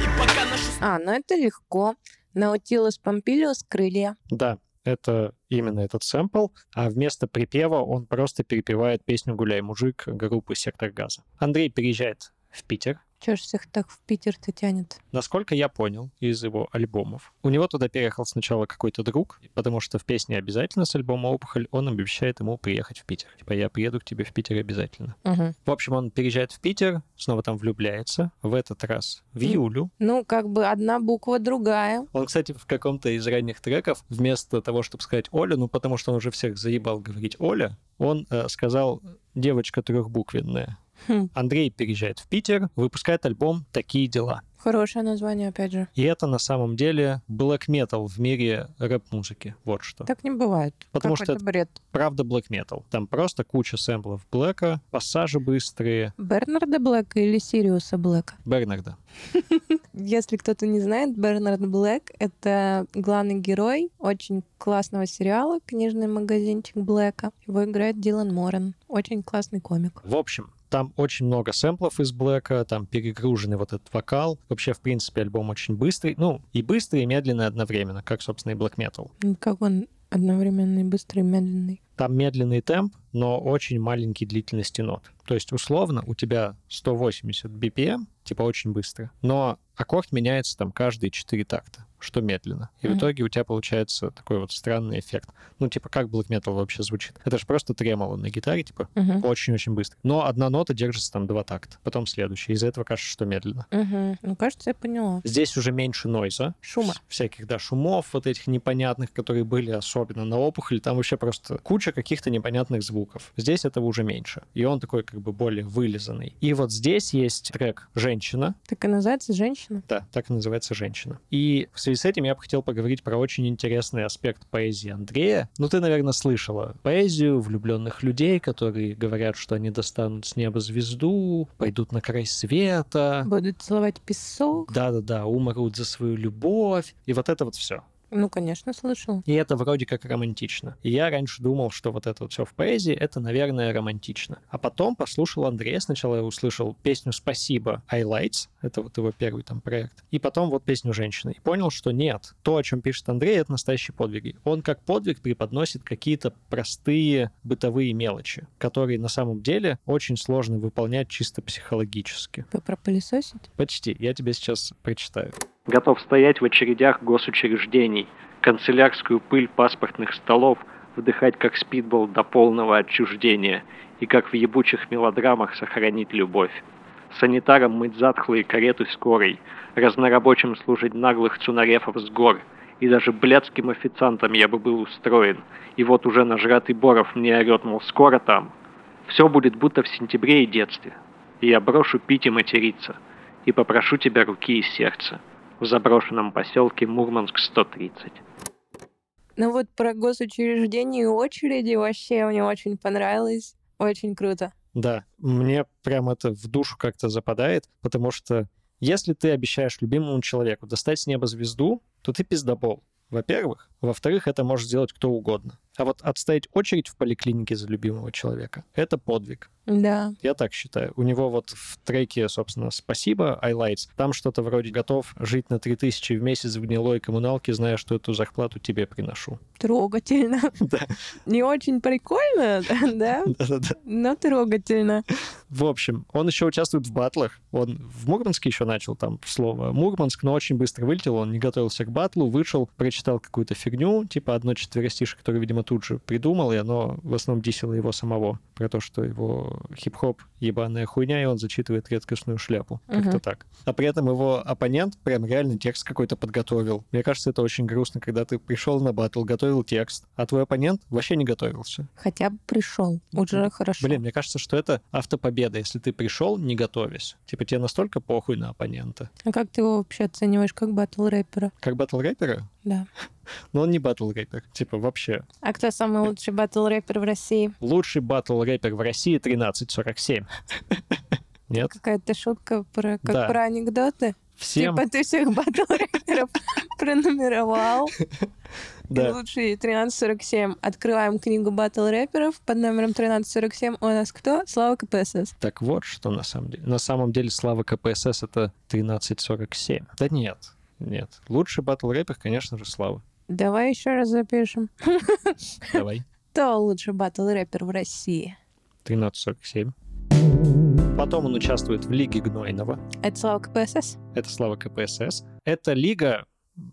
Speaker 3: И пока нашу
Speaker 2: А, ну это легко. Наутилус помпилиус крылья.
Speaker 1: Да, это именно этот сэмпл, а вместо припева он просто перепевает песню «Гуляй, мужик» группы «Сектор газа». Андрей переезжает в Питер,
Speaker 2: Чё ж всех так в Питер-то тянет?
Speaker 1: Насколько я понял из его альбомов, у него туда переехал сначала какой-то друг, потому что в песне обязательно с альбома «Опухоль» он обещает ему приехать в Питер. Типа, я приеду к тебе в Питер обязательно.
Speaker 2: Угу.
Speaker 1: В общем, он переезжает в Питер, снова там влюбляется, в этот раз в
Speaker 2: Мгм.
Speaker 1: Юлю.
Speaker 2: Ну, как бы одна буква другая.
Speaker 1: Он, кстати, в каком-то из ранних треков, вместо того, чтобы сказать Оля, ну, потому что он уже всех заебал говорить Оля, он э, сказал девочка трехбуквенная.
Speaker 2: Хм,
Speaker 1: Андрей переезжает в Питер, выпускает альбом «Такие дела».
Speaker 2: хорошее название, опять же.
Speaker 1: И это на самом деле black metal в мире рэп-музыки. Вот что.
Speaker 2: Так не бывает.
Speaker 1: Потому что
Speaker 2: Какой-то бред.
Speaker 1: Правда black metal. Там просто куча сэмплов Блэка, пассажи быстрые.
Speaker 2: Бернарда Блэка или Сириуса Блэка?
Speaker 1: Бернарда.
Speaker 2: Если кто-то не знает, Бернард Блэк — это главный герой очень классного сериала «Книжный магазинчик Блэка». Его играет Дилан Моран. Очень классный комик.
Speaker 1: В общем, там очень много сэмплов из Блэка, там перегруженный вот этот вокал. Вообще, в принципе, альбом очень быстрый. Ну, и быстрый, и медленный одновременно, как, собственно, и Black Metal.
Speaker 2: Как он одновременно и быстрый, и медленный.
Speaker 1: Там медленный темп, но очень маленький длительности нот. То есть, условно, у тебя 180 BPM, типа очень быстро, но аккорд меняется там каждые 4 такта, что медленно. И в
Speaker 2: Мгм.
Speaker 1: итоге у тебя получается такой вот странный эффект. Ну, типа, как Black Metal вообще звучит? Это же просто тремоло на гитаре, типа,
Speaker 2: Мгм.
Speaker 1: очень-очень быстро. Но одна нота держится там два такта, потом следующая. Из-за этого кажется, что медленно.
Speaker 2: Мгм. Ну, кажется, я поняла.
Speaker 1: Здесь уже меньше нойза.
Speaker 2: Шума.
Speaker 1: Всяких, да, шумов вот этих непонятных, которые были особенно на опухоли. Там вообще просто куча каких-то непонятных звуков. Здесь этого уже меньше. И он такой как бы более вылизанный. И вот здесь есть трек «Женщина».
Speaker 2: Так и называется «Женщина».
Speaker 1: Да, так и называется «Женщина». И в связи с этим я бы хотел поговорить про очень интересный аспект поэзии Андрея. Ну, ты, наверное, слышала поэзию влюбленных людей, которые говорят, что они достанут с неба звезду, пойдут на край света,
Speaker 2: Будут целовать песок.
Speaker 1: да-да-да, умрут за свою любовь, и вот это вот все.
Speaker 2: Ну, конечно, слышала.
Speaker 1: И это вроде как романтично. И я раньше думал, что вот это вот все в поэзии, это, наверное, романтично. А потом послушал Андрея. Сначала я услышал песню «Спасибо» Highlights, это вот его первый там проект. И потом вот песню «Женщина». И понял, что нет. То, о чем пишет Андрей, это настоящие подвиги. Он как подвиг преподносит какие-то простые бытовые мелочи, которые на самом деле очень сложно выполнять чисто психологически.
Speaker 2: Вы пропылесосить?
Speaker 1: Почти. Я тебе сейчас прочитаю. Готов стоять в очередях госучреждений, канцелярскую пыль паспортных столов вдыхать как спидбол до полного отчуждения и как в ебучих мелодрамах сохранить любовь. Санитарам мыть затхлые кареты скорой, разнорабочим служить наглых цунарефов с гор, и даже блядским официантом я бы был устроен. И вот уже нажратый Боров мне орет, мол, скоро там. Все будет будто в сентябре и детстве. И я брошу пить и материться. И попрошу тебя руки и сердца. В заброшенном поселке Мурманск 130.
Speaker 2: Ну вот про госучреждения и очереди вообще мне очень понравилось. Очень круто.
Speaker 1: Да, мне прям это в душу как-то западает, потому что если ты обещаешь любимому человеку достать с неба звезду, то ты пиздобол. Во-первых. Во-вторых, это может сделать кто угодно. А вот отстоять очередь в поликлинике за любимого человека — это подвиг.
Speaker 2: Да.
Speaker 1: Я так считаю. У него вот в треке, собственно, «Спасибо», «Highlights», там что-то вроде «Готов жить на 3000 в месяц в гнилой коммуналке, зная, что эту зарплату тебе приношу».
Speaker 2: Трогательно.
Speaker 1: Да.
Speaker 2: Не очень прикольно, да?
Speaker 1: Да-да-да.
Speaker 2: Но трогательно.
Speaker 1: В общем, он еще участвует в батлах. Он в Мурманске еще начал там слово Мурманск, но очень быстро вылетел. Он не готовился к батлу, вышел, прочитал какую-то фигню, типа одно четверостишее, которое, видимо, тут же придумал, и оно в основном дисило его самого. Про то, что его хип-хоп ебаная хуйня, и он зачитывает редкостную шляпу. Как-то так. А при этом его оппонент прям реально текст какой-то подготовил. Мне кажется, это очень грустно, когда ты пришел на батл, готовил текст, а твой оппонент вообще не готовился.
Speaker 2: Хотя бы пришел. Уже хорошо.
Speaker 1: Блин, мне кажется, что это автопобеда, если ты пришел, не готовясь. Типа тебе настолько похуй на оппонента.
Speaker 2: А как ты его вообще оцениваешь как батл рэпера?
Speaker 1: Как батл рэпера?
Speaker 2: Да.
Speaker 1: Но он не батл рэпер. Типа вообще.
Speaker 2: А кто самый лучший батл рэпер в России?
Speaker 1: Лучший батл рэпер в России 1347. Нет?
Speaker 2: Какая-то шутка про, как
Speaker 1: Да.
Speaker 2: про анекдоты?
Speaker 1: Всем,
Speaker 2: Типа ты всех батл рэперов пронумеровал.
Speaker 1: да.
Speaker 2: Лучший 1347. Открываем книгу батл рэперов под номером 1347. У нас кто? Слава КПСС.
Speaker 1: Так вот, что на самом деле. На самом деле слава КПСС это 1347. Да нет, нет. Лучший батл рэпер, конечно же, Слава.
Speaker 2: Давай еще раз запишем.
Speaker 1: Давай.
Speaker 2: Кто лучший батл рэпер в России?
Speaker 1: 1347. Потом он участвует в Лиге Гнойного.
Speaker 2: Это Слава КПСС?
Speaker 1: Это слава КПСС. Эта лига,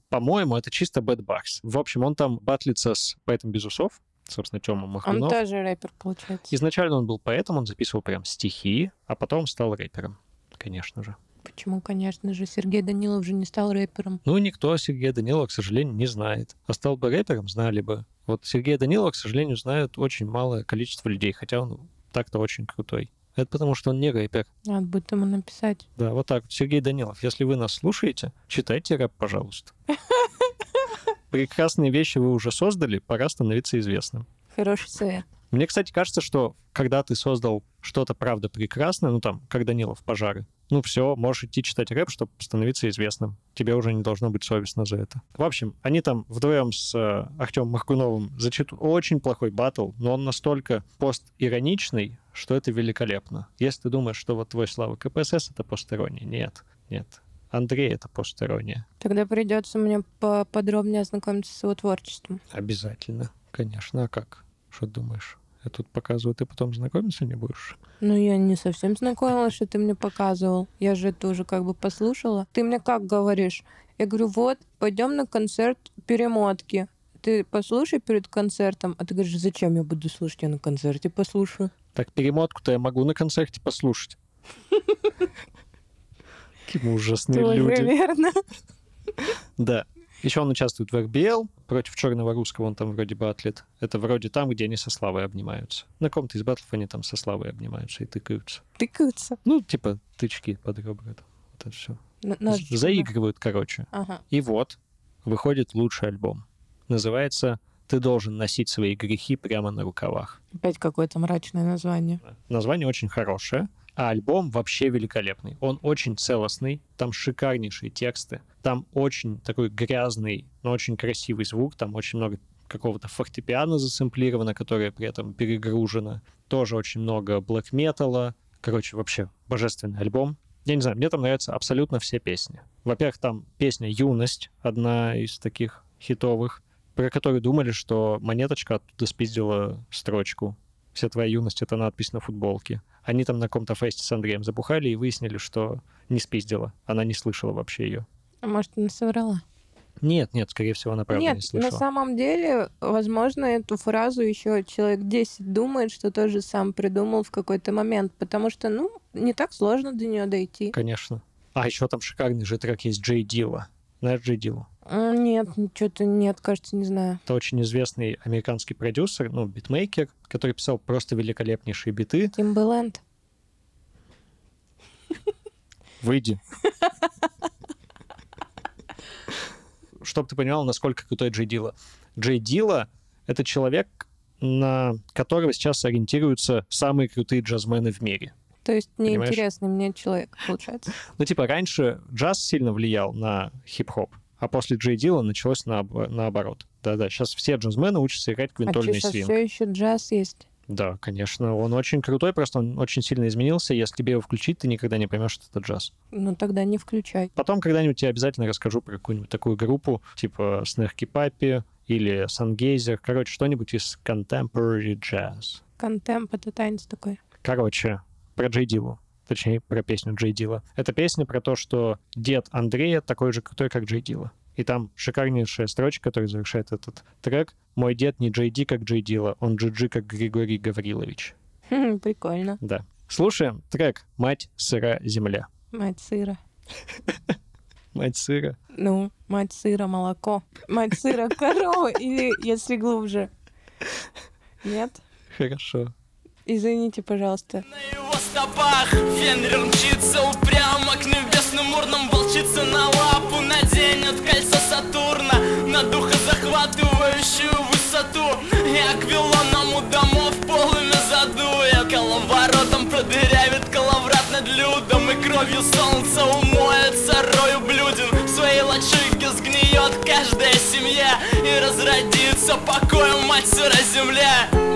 Speaker 1: по-моему, это чисто бэтбакс. В общем, он там батлится с поэтом без усов, собственно, Тёма
Speaker 2: Он
Speaker 1: Махрунов.
Speaker 2: тоже рэпер, получается.
Speaker 1: Изначально он был поэтом, он записывал прям стихи, а потом стал рэпером, конечно же.
Speaker 2: Почему, конечно же, Сергей Данилов же не стал рэпером?
Speaker 1: Ну, никто Сергея Данилова, к сожалению, не знает. А стал бы рэпером, знали бы. Вот Сергея Данилова, к сожалению, знают очень малое количество людей, хотя он так-то очень крутой. Это потому, что он не рэпер.
Speaker 2: Надо будет ему написать.
Speaker 1: Да, вот так. Сергей Данилов, если вы нас слушаете, читайте рэп, пожалуйста. Прекрасные вещи вы уже создали, пора становиться известным.
Speaker 2: Хороший совет.
Speaker 1: Мне, кстати, кажется, что когда ты создал что-то правда прекрасное, ну там, как Данилов, пожары, ну все, можешь идти читать рэп, чтобы становиться известным. Тебе уже не должно быть совестно за это. В общем, они там вдвоем с э, Артемом Маркуновым зачитывают очень плохой батл, но он настолько постироничный, что это великолепно. Если ты думаешь, что вот твой Слава КПСС — это посторонний, нет, нет. Андрей — это посторонняя.
Speaker 2: Тогда придется мне поподробнее ознакомиться с его творчеством.
Speaker 1: Обязательно, конечно. А как? Что думаешь? Я тут показываю, ты потом знакомиться не будешь?
Speaker 2: Ну, я не совсем знакомилась, что ты мне показывал. Я же это уже как бы послушала. Ты мне как говоришь? Я говорю, вот, пойдем на концерт перемотки. Ты послушай перед концертом. А ты говоришь, зачем я буду слушать? Я на концерте послушаю.
Speaker 1: Так перемотку-то я могу на концерте послушать. Какие мы ужасные люди.
Speaker 2: верно.
Speaker 1: Да. Еще он участвует в RBL, против черного русского он там вроде бы атлет. Это вроде там, где они со Славой обнимаются. На ком-то из батлов они там со Славой обнимаются и тыкаются.
Speaker 2: Тыкаются.
Speaker 1: Ну, типа тычки под ребра. Вот это все.
Speaker 2: Да?
Speaker 1: Заигрывают, короче.
Speaker 2: Ага.
Speaker 1: И вот выходит лучший альбом. Называется «Ты должен носить свои грехи прямо на рукавах».
Speaker 2: Опять какое-то мрачное название.
Speaker 1: Название очень хорошее, а альбом вообще великолепный. Он очень целостный, там шикарнейшие тексты, там очень такой грязный, но очень красивый звук, там очень много какого-то фортепиано засэмплировано, которое при этом перегружено. Тоже очень много блэк металла. Короче, вообще божественный альбом. Я не знаю, мне там нравятся абсолютно все песни. Во-первых, там песня «Юность», одна из таких хитовых, про которую думали, что монеточка оттуда спиздила строчку. Вся твоя юность — это надпись на футболке. Они там на каком-то фесте с Андреем забухали и выяснили, что не спиздила. Она не слышала вообще ее.
Speaker 2: А может, она соврала?
Speaker 1: Нет, нет, скорее всего, она правда
Speaker 2: Нет,
Speaker 1: не слышала.
Speaker 2: на самом деле, возможно, эту фразу еще человек 10 думает, что тоже сам придумал в какой-то момент, потому что, ну, не так сложно до нее дойти.
Speaker 1: Конечно. А еще там шикарный же трек есть Джей Дила. Знаешь Джей Дилу?
Speaker 2: М, Нет, что-то нет, кажется, не знаю.
Speaker 1: Это очень известный американский продюсер, ну, битмейкер, который писал просто великолепнейшие биты.
Speaker 2: Тимбэленд.
Speaker 1: Выйди. Чтоб ты понимал, насколько крутой Джей Дила. Джей Дила — это человек, на которого сейчас ориентируются самые крутые джазмены в мире.
Speaker 2: То есть неинтересный мне человек, получается.
Speaker 1: Ну, типа, раньше джаз сильно влиял на хип-хоп, а после Джей Дила началось наоб- наоборот. Да-да, сейчас все джазмены учатся играть
Speaker 2: А что,
Speaker 1: квинтольный
Speaker 2: сейчас
Speaker 1: свинг.
Speaker 2: все еще джаз есть?
Speaker 1: Да, конечно, он очень крутой, просто он очень сильно изменился. Если тебе его включить, ты никогда не поймешь, что это джаз.
Speaker 2: Ну тогда не включай.
Speaker 1: Потом когда-нибудь я обязательно расскажу про какую-нибудь такую группу, типа Снерки Папи или Сангейзер. Короче, что-нибудь из contemporary jazz.
Speaker 2: Контемп — это танец такой.
Speaker 1: Короче, про Джей Дилу. Точнее, про песню Джей Дила. Это песня про то, что дед Андрея такой же крутой, как Джей Дила. И там шикарнейшая строчка, которая завершает этот трек. «Мой дед не Джей Ди, как Джей Дила, он Джиджи, как Григорий Гаврилович».
Speaker 2: Хм, Прикольно.
Speaker 1: Да. Слушаем трек «Мать сыра земля».
Speaker 2: Мать сыра.
Speaker 1: Мать сыра.
Speaker 2: Ну, мать сыра молоко. Мать сыра корова. Или если глубже. Нет?
Speaker 1: Хорошо.
Speaker 2: Извините, пожалуйста.
Speaker 3: На его стопах Фенрир мчится упрямо к небесным урнам Волчица на лапу наденет кольцо Сатурна На духа захватывающую высоту. И аквилоном у домов полыми задует Коловоротом продырявит коловрат над людом И кровью солнца умоется рою блюден. В своей лачуге сгниет каждая семья И разродится покоем мать сыра земля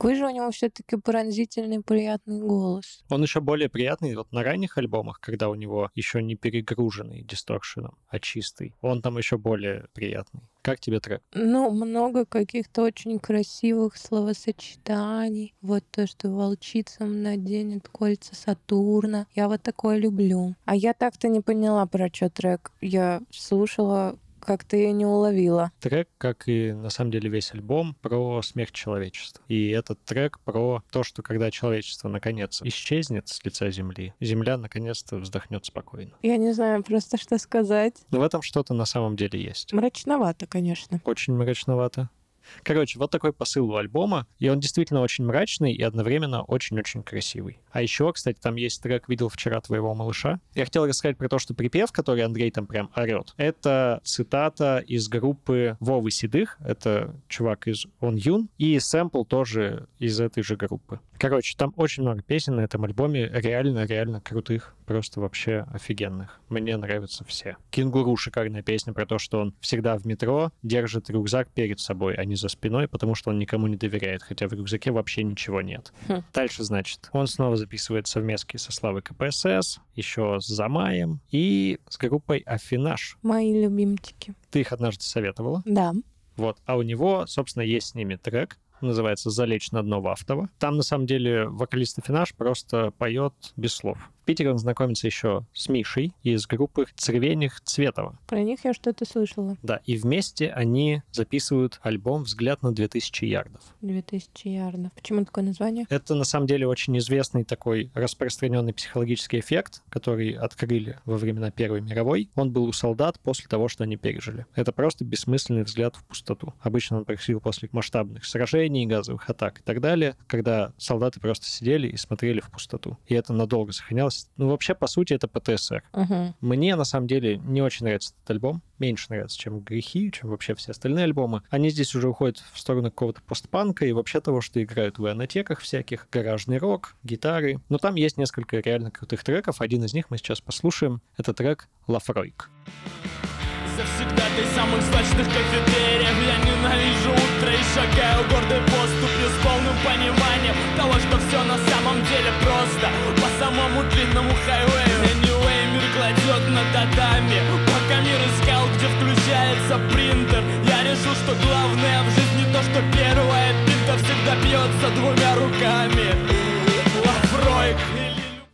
Speaker 2: Какой же у него все-таки пронзительный, приятный голос.
Speaker 1: Он еще более приятный вот на ранних альбомах, когда у него еще не перегруженный дисторшеном, а чистый. Он там еще более приятный. Как тебе трек?
Speaker 2: Ну, много каких-то очень красивых словосочетаний. Вот то, что волчицам наденет кольца Сатурна. Я вот такое люблю. А я так-то не поняла, про что трек. Я слушала, как-то я не уловила.
Speaker 1: Трек, как и на самом деле весь альбом, про смерть человечества. И этот трек про то, что когда человечество наконец исчезнет с лица Земли, Земля наконец-то вздохнет спокойно.
Speaker 2: Я не знаю просто, что сказать.
Speaker 1: Но в этом что-то на самом деле есть.
Speaker 2: Мрачновато, конечно.
Speaker 1: Очень мрачновато. Короче, вот такой посыл у альбома, и он действительно очень мрачный и одновременно очень-очень красивый. А еще, кстати, там есть трек «Видел вчера твоего малыша». Я хотел рассказать про то, что припев, который Андрей там прям орет, это цитата из группы Вовы Седых, это чувак из Он Юн, и сэмпл тоже из этой же группы. Короче, там очень много песен на этом альбоме, реально-реально крутых, просто вообще офигенных. Мне нравятся все. «Кенгуру» — шикарная песня про то, что он всегда в метро держит рюкзак перед собой, а не за спиной, потому что он никому не доверяет, хотя в рюкзаке вообще ничего нет.
Speaker 2: Хм.
Speaker 1: Дальше, значит, он снова записывает совместки со Славой КПСС, еще с Замаем и с группой Афинаж.
Speaker 2: Мои любимчики.
Speaker 1: Ты их однажды советовала.
Speaker 2: Да.
Speaker 1: Вот. А у него, собственно, есть с ними трек, называется «Залечь на дно Вахтова». Там, на самом деле, вокалист Афинаж просто поет без слов. В Питере он знакомится еще с Мишей из группы «Цервених Цветова».
Speaker 2: Про них я что-то слышала.
Speaker 1: Да, и вместе они записывают альбом «Взгляд на 2000 ярдов».
Speaker 2: 2000 ярдов. Почему такое название?
Speaker 1: Это на самом деле очень известный такой распространенный психологический эффект, который открыли во времена Первой мировой. Он был у солдат после того, что они пережили. Это просто бессмысленный взгляд в пустоту. Обычно он происходил после масштабных сражений, газовых атак и так далее, когда солдаты просто сидели и смотрели в пустоту. И это надолго сохранялось. Ну, вообще, по сути, это ПТСР.
Speaker 2: Угу.
Speaker 1: Мне, на самом деле, не очень нравится этот альбом. Меньше нравится, чем «Грехи», чем вообще все остальные альбомы. Они здесь уже уходят в сторону какого-то постпанка и вообще того, что играют в ионотеках всяких, гаражный рок, гитары. Но там есть несколько реально крутых треков. Один из них мы сейчас послушаем. Это трек «Лафройк».
Speaker 3: Завсегда ты самых злачных кафетериев Я ненавижу утро и шагаю гордой поступью С полным пониманием того, что все на самом деле просто. По самому длинному хайвею Anyway, мир кладет на татами Пока мир искал, где включается принтер. Я решил, что главное в жизни то, что первая пинта Всегда бьется двумя руками. Лафройк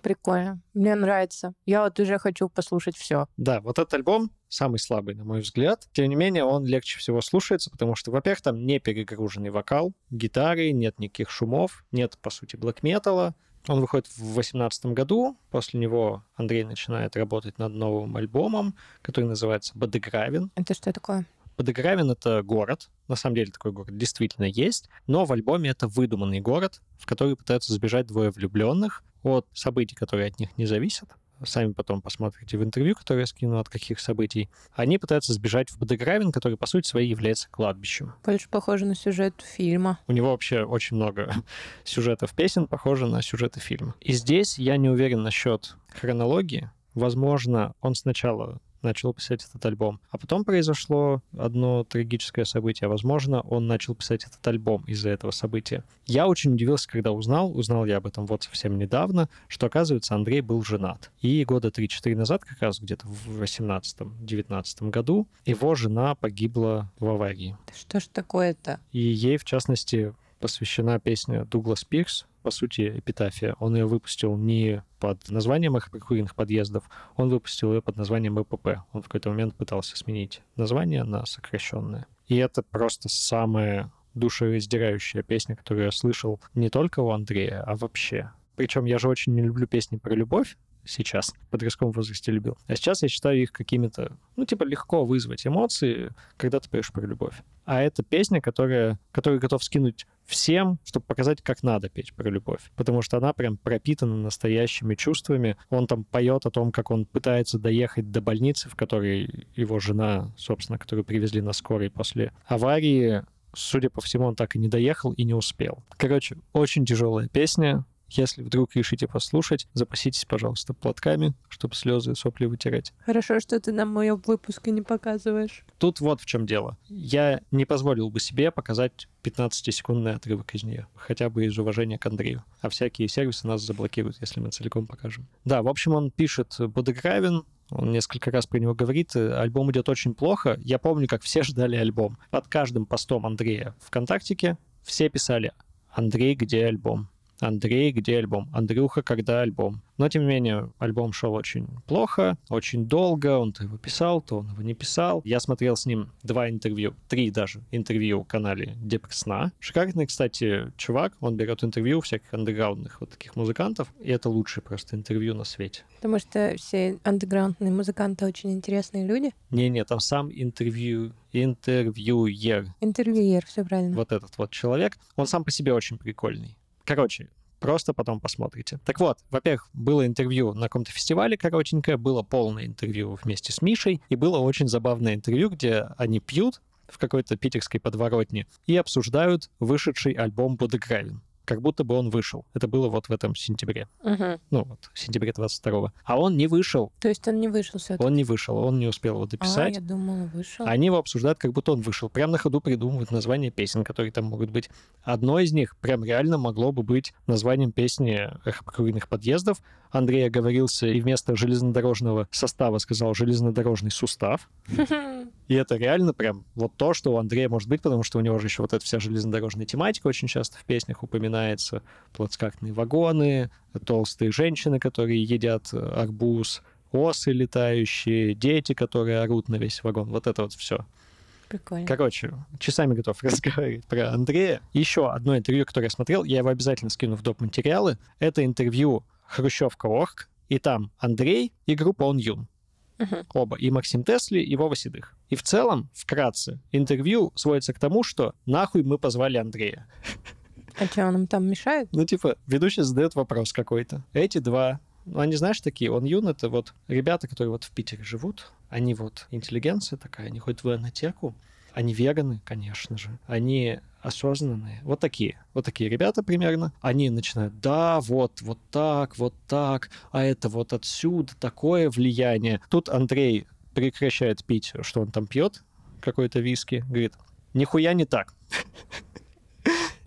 Speaker 2: Прикольно. Мне нравится. Я вот уже хочу послушать все.
Speaker 1: Да, вот этот альбом самый слабый, на мой взгляд. Тем не менее, он легче всего слушается, потому что, во-первых, там не перегруженный вокал, гитары, нет никаких шумов, нет, по сути, блэк-металла. Он выходит в 2018 году. После него Андрей начинает работать над новым альбомом, который называется «Бодегравин».
Speaker 2: Это что такое?
Speaker 1: Бодегравин — это город. На самом деле такой город действительно есть. Но в альбоме это выдуманный город, в который пытаются сбежать двое влюбленных от событий, которые от них не зависят. сами потом посмотрите в интервью, которое я скину от каких событий, они пытаются сбежать в Бодегравен, который, по сути своей, является кладбищем.
Speaker 2: Больше похоже на сюжет фильма.
Speaker 1: У него вообще очень много сюжетов песен, похоже на сюжеты фильма. И здесь я не уверен насчет хронологии. Возможно, он сначала начал писать этот альбом. А потом произошло одно трагическое событие. Возможно, он начал писать этот альбом из-за этого события. Я очень удивился, когда узнал, узнал я об этом вот совсем недавно, что, оказывается, Андрей был женат. И года 3-4 назад, как раз где-то в 18-19 году, его жена погибла в аварии.
Speaker 2: Что ж такое-то?
Speaker 1: И ей, в частности, посвящена песня Дуглас Пирс, по сути, эпитафия. Он ее выпустил не под названием «Эхо прикуренных подъездов», он выпустил ее под названием ЭПП. Он в какой-то момент пытался сменить название на сокращенное. И это просто самая душераздирающая песня, которую я слышал не только у Андрея, а вообще. Причем я же очень не люблю песни про любовь, сейчас, в подростковом возрасте любил. А сейчас я считаю их какими-то, ну, типа, легко вызвать эмоции, когда ты поешь про любовь. А это песня, которая, которую готов скинуть всем, чтобы показать, как надо петь про любовь. Потому что она прям пропитана настоящими чувствами. Он там поет о том, как он пытается доехать до больницы, в которой его жена, собственно, которую привезли на скорой после аварии, судя по всему, он так и не доехал и не успел. Короче, очень тяжелая песня, если вдруг решите послушать, запаситесь, пожалуйста, платками, чтобы слезы и сопли вытирать.
Speaker 2: Хорошо, что ты нам мое выпуска не показываешь.
Speaker 1: Тут вот в чем дело. Я не позволил бы себе показать 15-секундный отрывок из нее, хотя бы из уважения к Андрею. А всякие сервисы нас заблокируют, если мы целиком покажем. Да, в общем, он пишет Бодегравен, он несколько раз про него говорит. Альбом идет очень плохо. Я помню, как все ждали альбом. Под каждым постом Андрея ВКонтактике все писали «Андрей, где альбом?» Андрей, где альбом? Андрюха, когда альбом? Но, тем не менее, альбом шел очень плохо, очень долго, он то его писал, то он его не писал. Я смотрел с ним два интервью, три даже интервью в канале Депресна. Шикарный, кстати, чувак, он берет интервью всяких андеграундных вот таких музыкантов, и это лучшее просто интервью на свете.
Speaker 2: Потому что все андеграундные музыканты очень интересные люди.
Speaker 1: Не-не, там сам интервью, интервьюер.
Speaker 2: Интервьюер, все правильно.
Speaker 1: Вот этот вот человек, он сам по себе очень прикольный. Короче, просто потом посмотрите. Так вот, во-первых, было интервью на каком-то фестивале коротенькое, было полное интервью вместе с Мишей, и было очень забавное интервью, где они пьют в какой-то питерской подворотне и обсуждают вышедший альбом Бодегравин как будто бы он вышел. Это было вот в этом сентябре.
Speaker 2: Угу.
Speaker 1: Ну, вот, в сентябре 22-го. А он не вышел.
Speaker 2: То есть он не вышел все
Speaker 1: Он не вышел, он не успел его
Speaker 2: А,
Speaker 1: дописать.
Speaker 2: я думала, вышел.
Speaker 1: Они его обсуждают, как будто он вышел. Прям на ходу придумывают названия песен, которые там могут быть. Одно из них прям реально могло бы быть названием песни «Эхо прокуренных подъездов». Андрей оговорился и вместо железнодорожного состава сказал «железнодорожный сустав». И это реально прям вот то, что у Андрея может быть, потому что у него же еще вот эта вся железнодорожная тематика очень часто в песнях упоминается. Плацкартные вагоны, толстые женщины, которые едят э, арбуз, осы летающие, дети, которые орут на весь вагон. Вот это вот все.
Speaker 2: Прикольно.
Speaker 1: Короче, часами готов разговаривать про Андрея. Еще одно интервью, которое я смотрел, я его обязательно скину в доп. материалы. Это интервью Хрущевка Орг, и там Андрей и группа Он Юн.
Speaker 2: Мгм.
Speaker 1: Оба. И Максим Тесли, и Вова Седых. И в целом, вкратце, интервью сводится к тому, что нахуй мы позвали Андрея.
Speaker 2: А что, он им там мешает?
Speaker 1: Ну, типа, ведущий задает вопрос какой-то. Эти два, ну, они, знаешь, такие, он юн, это вот ребята, которые вот в Питере живут, они вот интеллигенция такая, они ходят в военнотеку, они веганы, конечно же, они осознанные, вот такие, вот такие ребята примерно, они начинают, да, вот, вот так, вот так, а это вот отсюда такое влияние. Тут Андрей прекращает пить, что он там пьет, какой-то виски, говорит, нихуя не так.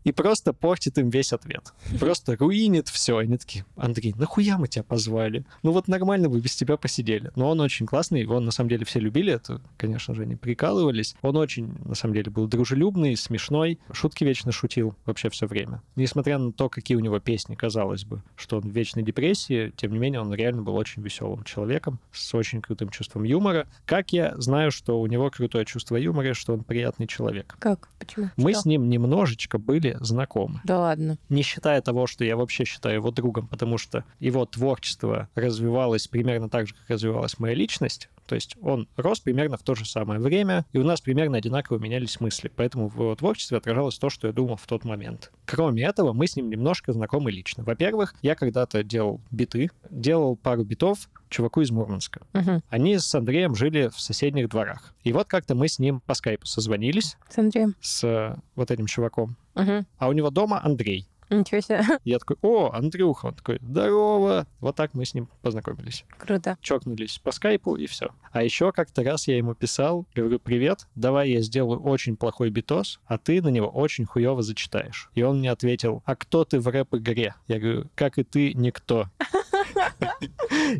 Speaker 1: И просто портит им весь ответ. Просто руинит все. Они такие, Андрей, нахуя мы тебя позвали? Ну вот нормально бы без тебя посидели. Но он очень классный, его на самом деле все любили, это, конечно же, они прикалывались. Он очень, на самом деле, был дружелюбный, смешной, шутки вечно шутил вообще все время. Несмотря на то, какие у него песни, казалось бы, что он в вечной депрессии, тем не менее, он реально был очень веселым человеком, с очень крутым чувством юмора. Как я знаю, что у него крутое чувство юмора, что он приятный человек.
Speaker 2: Как? Почему?
Speaker 1: Мы
Speaker 2: Что?
Speaker 1: с ним немножечко были знакомы.
Speaker 2: Да ладно.
Speaker 1: Не считая того, что я вообще считаю его другом, потому что его творчество развивалось примерно так же, как развивалась моя личность. То есть он рос примерно в то же самое время, и у нас примерно одинаково менялись мысли. Поэтому в его творчестве отражалось то, что я думал в тот момент. Кроме этого, мы с ним немножко знакомы лично. Во-первых, я когда-то делал биты, делал пару битов чуваку из Мурманска.
Speaker 2: Мгм.
Speaker 1: Они с Андреем жили в соседних дворах. И вот как-то мы с ним по скайпу созвонились,
Speaker 2: С Андреем.
Speaker 1: с э, вот этим чуваком.
Speaker 2: Мгм.
Speaker 1: А у него дома Андрей.
Speaker 2: Ничего себе.
Speaker 1: Я такой, о, Андрюха. Он такой, здорово. Вот так мы с ним познакомились.
Speaker 2: Круто.
Speaker 1: Чокнулись по скайпу, и все. А еще как-то раз я ему писал, говорю, привет, давай я сделаю очень плохой битос, а ты на него очень хуево зачитаешь. И он мне ответил, а кто ты в рэп-игре? Я говорю, как и ты, никто.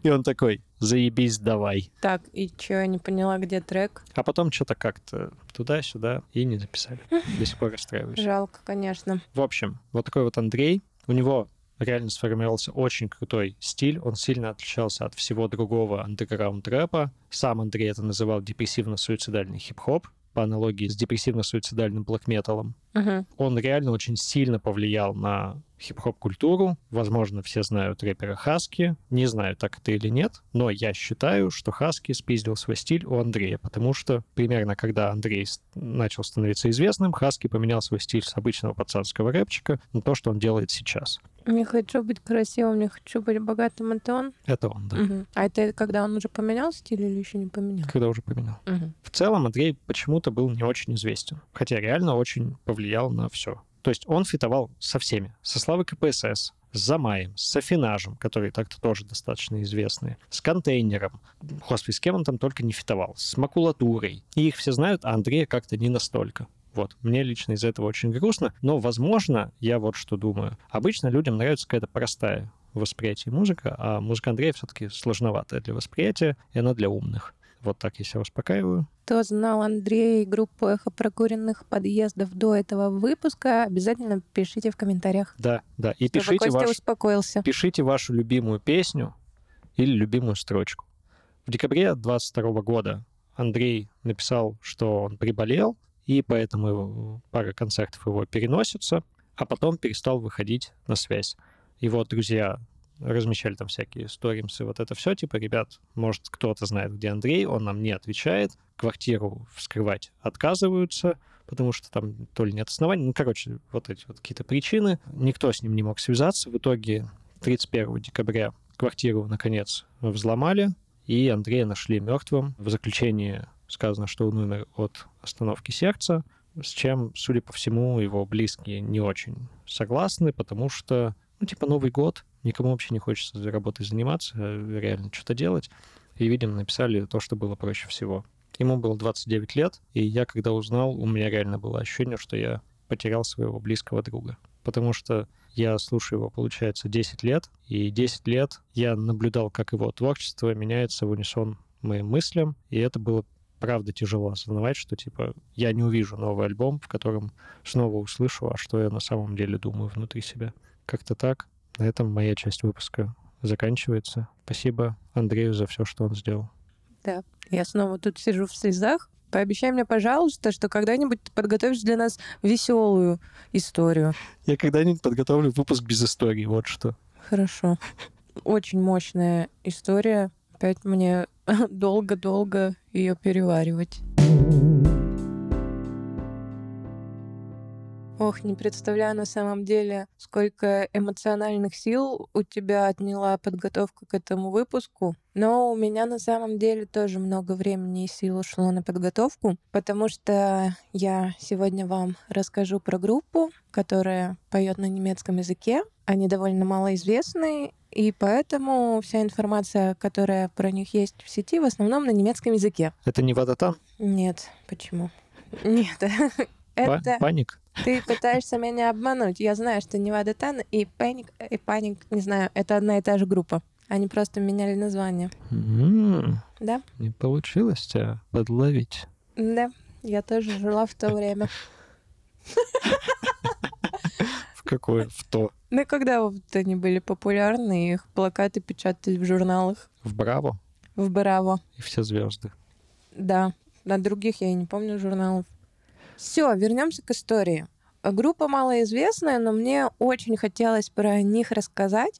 Speaker 1: И он такой, заебись, давай.
Speaker 2: Так, и чё, я не поняла, где трек?
Speaker 1: А потом что-то как-то туда-сюда и не записали. До сих пор расстраиваюсь.
Speaker 2: Жалко, конечно.
Speaker 1: В общем, вот такой вот Андрей. У него реально сформировался очень крутой стиль. Он сильно отличался от всего другого андеграунд-рэпа. Сам Андрей это называл депрессивно-суицидальный хип-хоп по аналогии с депрессивно-суицидальным блэк-металом. Он реально очень сильно повлиял на хип-хоп-культуру. Возможно, все знают рэпера Хаски. Не знаю, так это или нет, но я считаю, что Хаски спиздил свой стиль у Андрея, потому что примерно когда Андрей начал становиться известным, Хаски поменял свой стиль с обычного пацанского рэпчика на то, что он делает сейчас.
Speaker 2: Не хочу быть красивым, не хочу быть богатым, это он?
Speaker 1: Это он, да.
Speaker 2: Мгм. А это когда он уже поменял стиль или еще не поменял?
Speaker 1: Когда уже поменял.
Speaker 2: Мгм.
Speaker 1: В целом Андрей почему-то был не очень известен, хотя реально очень повлиял на все. То есть он фитовал со всеми. Со Славой КПСС, с Замаем, с Афинажем, которые так-то тоже достаточно известные, с контейнером. Господи, с кем он там только не фитовал. С макулатурой. И их все знают, а Андрея как-то не настолько. Вот. Мне лично из этого очень грустно. Но, возможно, я вот что думаю. Обычно людям нравится какая-то простая восприятие музыка, а музыка Андрея все-таки сложноватая для восприятия, и она для умных. Вот так я себя успокаиваю.
Speaker 2: Кто знал Андрея и группу «Эхо прокуренных подъездов» до этого выпуска, обязательно пишите в комментариях.
Speaker 1: Да, да. И пишите,
Speaker 2: Костя
Speaker 1: ваш,
Speaker 2: успокоился.
Speaker 1: пишите вашу любимую песню или любимую строчку. В декабре 22 года Андрей написал, что он приболел, и поэтому пара концертов его переносится, а потом перестал выходить на связь. Его друзья размещали там всякие сторимсы, вот это все, типа, ребят, может, кто-то знает, где Андрей, он нам не отвечает, квартиру вскрывать отказываются, потому что там то ли нет оснований, ну, короче, вот эти вот какие-то причины. Никто с ним не мог связаться. В итоге 31 декабря квартиру, наконец, взломали, и Андрея нашли мертвым. В заключении сказано, что он умер от остановки сердца, с чем, судя по всему, его близкие не очень согласны, потому что, ну, типа, Новый год, никому вообще не хочется работой заниматься, реально что-то делать. И, видимо, написали то, что было проще всего. Ему было 29 лет, и я, когда узнал, у меня реально было ощущение, что я потерял своего близкого друга. Потому что я слушаю его, получается, 10 лет, и 10 лет я наблюдал, как его творчество меняется в унисон моим мыслям, и это было правда тяжело осознавать, что, типа, я не увижу новый альбом, в котором снова услышу, а что я на самом деле думаю внутри себя. Как-то так. На этом моя часть выпуска заканчивается. Спасибо Андрею за все, что он сделал.
Speaker 2: Да. Я снова тут сижу в слезах. Пообещай мне, пожалуйста, что когда-нибудь ты подготовишь для нас веселую историю.
Speaker 1: Я когда-нибудь подготовлю выпуск без истории, вот что.
Speaker 2: Хорошо. Очень мощная история. Опять мне долго-долго ее переваривать. Ох, не представляю на самом деле, сколько эмоциональных сил у тебя отняла подготовка к этому выпуску. Но у меня на самом деле тоже много времени и сил ушло на подготовку, потому что я сегодня вам расскажу про группу, которая поет на немецком языке. Они довольно малоизвестны, и поэтому вся информация, которая про них есть в сети, в основном на немецком языке.
Speaker 1: Это не Вадатан?
Speaker 2: Нет, почему? Нет, это
Speaker 1: Паник?
Speaker 2: ты пытаешься меня обмануть. Я знаю, что Невада Тан и Паник, и Паник, не знаю, это одна и та же группа. Они просто меняли название.
Speaker 1: М,
Speaker 2: Да?
Speaker 1: Не получилось тебя подловить.
Speaker 2: Да, я тоже жила в то время.
Speaker 1: В какое? В то.
Speaker 2: Ну, когда вот они были популярны, их плакаты печатали в журналах.
Speaker 1: В Браво
Speaker 2: В Браво.
Speaker 1: и все звезды.
Speaker 2: Да. На других я и не помню журналов. Все, вернемся к истории. Группа малоизвестная, но мне очень хотелось про них рассказать,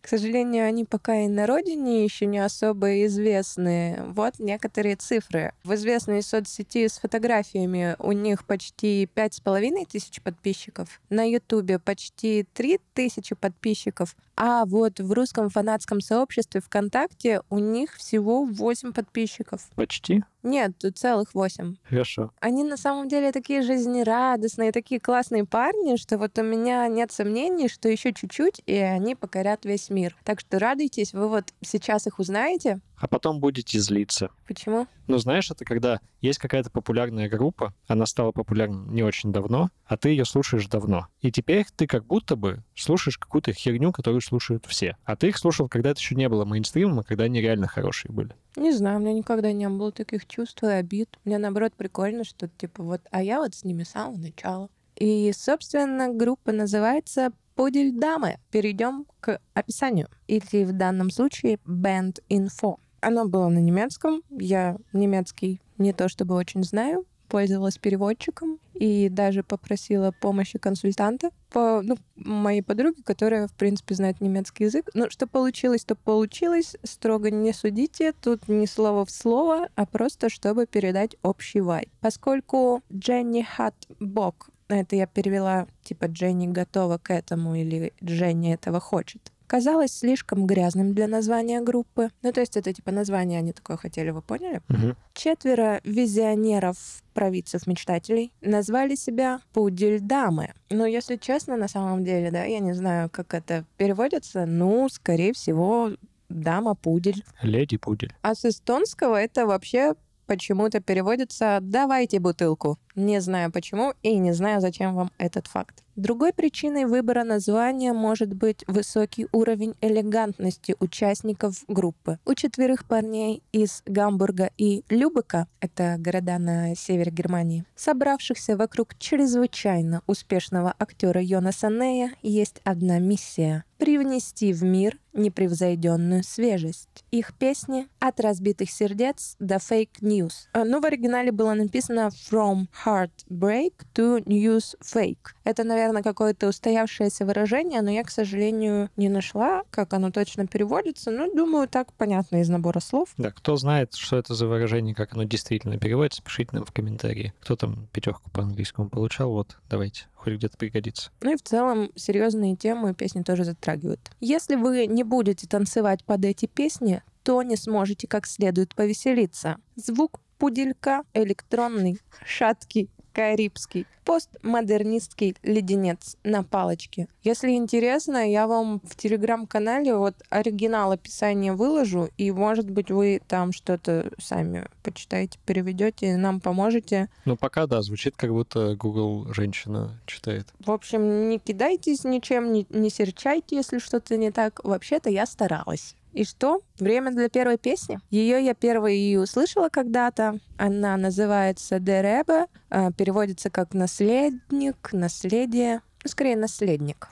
Speaker 2: К сожалению, они пока и на родине еще не особо известны. Вот некоторые цифры. В известной соцсети с фотографиями у них почти пять с половиной тысяч подписчиков. На Ютубе почти три тысячи подписчиков. А вот в русском фанатском сообществе ВКонтакте у них всего 8 подписчиков.
Speaker 1: Почти?
Speaker 2: Нет, тут целых 8.
Speaker 1: Хорошо.
Speaker 2: Они на самом деле такие жизнерадостные, такие классные парни, что вот у меня нет сомнений, что еще чуть-чуть, и они покорят весь мир. Так что радуйтесь, вы вот сейчас их узнаете.
Speaker 1: А потом будете злиться.
Speaker 2: Почему?
Speaker 1: Ну, знаешь, это когда есть какая-то популярная группа, она стала популярной не очень давно, а ты ее слушаешь давно. И теперь ты как будто бы слушаешь какую-то херню, которую слушают все. А ты их слушал, когда это еще не было мейнстримом, а когда они реально хорошие были.
Speaker 2: Не знаю, у меня никогда не было таких чувств и обид. Мне, наоборот, прикольно, что типа вот, а я вот с ними с самого начала. И, собственно, группа называется «Пудель дамы». Перейдем к описанию. Или в данном случае «Band Info». Оно было на немецком. Я немецкий не то чтобы очень знаю, пользовалась переводчиком и даже попросила помощи консультанта по ну, моей подруге, которая, в принципе, знает немецкий язык. Ну, что получилось, то получилось. Строго не судите. Тут не слово в слово, а просто чтобы передать общий вайб. Поскольку Дженни Хат Бок, это я перевела, типа, Дженни готова к этому или Дженни этого хочет казалось слишком грязным для названия группы. Ну, то есть это типа название они такое хотели, вы поняли?
Speaker 1: Мгм.
Speaker 2: Четверо визионеров, провидцев-мечтателей назвали себя пудель-дамы. Но, если честно, на самом деле, да, я не знаю, как это переводится. Ну, скорее всего, дама-пудель.
Speaker 1: Леди Пудель.
Speaker 2: А с эстонского это вообще почему-то переводится «давайте бутылку». Не знаю почему и не знаю, зачем вам этот факт. Другой причиной выбора названия может быть высокий уровень элегантности участников группы. У четверых парней из Гамбурга и Любека, это города на севере Германии, собравшихся вокруг чрезвычайно успешного актера Йонаса Нея, есть одна миссия — привнести в мир непревзойденную свежесть. Их песни «От разбитых сердец» до «Fake News». А, Ну, в оригинале было написано «From Heartbreak to News Fake». Это, наверное, какое-то устоявшееся выражение, но я, к сожалению, не нашла, как оно точно переводится. Ну, думаю, так понятно из набора слов.
Speaker 1: Да, кто знает, что это за выражение, как оно действительно переводится, пишите нам в комментарии. Кто там пятерку по английскому получал, вот, давайте, хоть где-то пригодится.
Speaker 2: Ну и в целом серьезные темы песни тоже затрагивают. Если вы не будете танцевать под эти песни, то не сможете как следует повеселиться. Звук пуделька электронный, шаткий, карибский, постмодернистский леденец на палочке. Если интересно, я вам в телеграм-канале вот оригинал описания выложу, и, может быть, вы там что-то сами почитаете, переведете, нам поможете.
Speaker 1: Ну, пока, да, звучит, как будто Google женщина читает.
Speaker 2: В общем, не кидайтесь ничем, не, не серчайте, если что-то не так. Вообще-то я старалась. И что? Время для первой песни. Ее я первой и услышала когда-то. Она называется «Деребе», а, переводится как «наследник», «наследие». Ну, скорее, «наследник».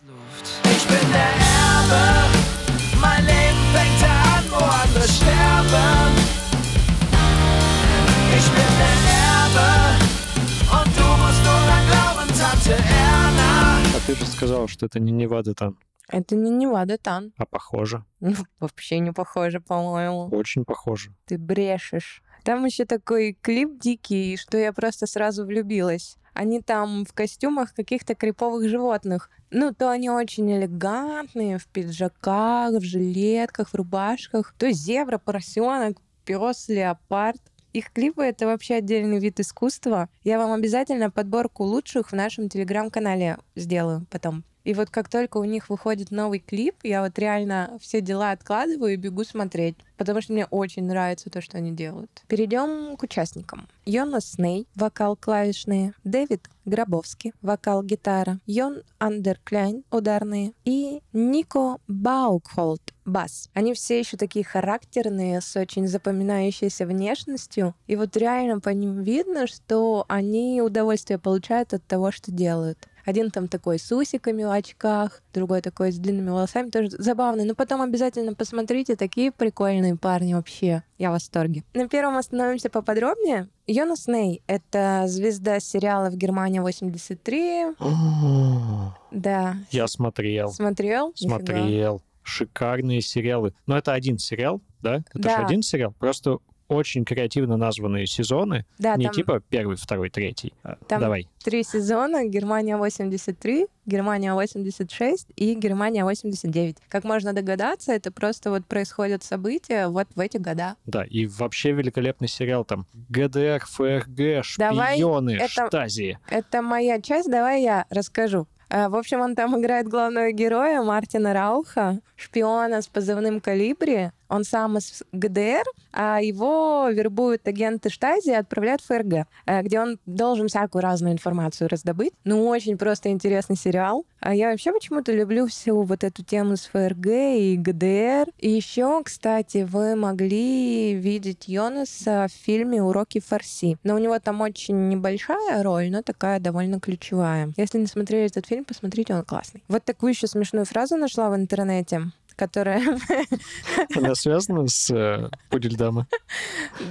Speaker 1: А ты же сказал, что это не Невада там,
Speaker 2: Это не Невада Тан.
Speaker 1: а похоже.
Speaker 2: Ну, вообще не похоже, по-моему.
Speaker 1: Очень похоже.
Speaker 2: Ты брешешь. Там еще такой клип дикий, что я просто сразу влюбилась. Они там в костюмах каких-то криповых животных. Ну, то они очень элегантные, в пиджаках, в жилетках, в рубашках. То зебра, поросенок, пес, леопард. Их клипы — это вообще отдельный вид искусства. Я вам обязательно подборку лучших в нашем телеграм-канале сделаю потом. И вот как только у них выходит новый клип, я вот реально все дела откладываю и бегу смотреть, потому что мне очень нравится то, что они делают. Перейдем к участникам. Йонас Сней, вокал клавишные, Дэвид Гробовский, вокал гитара, Йон Андеркляйн, ударные, и Нико Баукхолд, бас. Они все еще такие характерные, с очень запоминающейся внешностью. И вот реально по ним видно, что они удовольствие получают от того, что делают. Один там такой с усиками в очках, другой такой с длинными волосами, тоже забавный. Но потом обязательно посмотрите, такие прикольные парни вообще. Я в восторге. На первом остановимся поподробнее. Йонас Ней — это звезда сериала в Германии 83.
Speaker 1: О,
Speaker 2: Да.
Speaker 1: Я смотрел.
Speaker 2: Смотрел? Нифига.
Speaker 1: Смотрел. шикарные сериалы. Но это один сериал, да? Это
Speaker 2: Да.
Speaker 1: же один сериал. Просто очень креативно названные сезоны.
Speaker 2: Да,
Speaker 1: не
Speaker 2: там
Speaker 1: типа первый, второй, третий. А,
Speaker 2: Там-
Speaker 1: Давай.
Speaker 2: три сезона. Германия 83, Германия 86 и Германия 89. Как можно догадаться, это просто вот происходят события вот в эти года.
Speaker 1: Да, и вообще великолепный сериал там. ГДР, ФРГ,
Speaker 2: Давай,
Speaker 1: шпионы,
Speaker 2: это-
Speaker 1: штази.
Speaker 2: Это моя часть, давай я расскажу. А, В общем, он там играет главного героя Мартина Рауха, шпиона с позывным «Калибри». Он сам из ГДР, а его вербуют агенты Штази и отправляют в ФРГ, э, где он должен всякую разную информацию раздобыть. Ну, очень просто интересный сериал. А я вообще почему-то люблю всю вот эту тему с ФРГ и ГДР. И еще, кстати, вы могли видеть Йонаса в фильме «Уроки фарси». Но у него там очень небольшая роль, но такая довольно ключевая. Если не смотрели этот фильм, посмотрите, он классный. Вот такую еще смешную фразу нашла в интернете которая,
Speaker 1: Она связана с э, Пудельдама.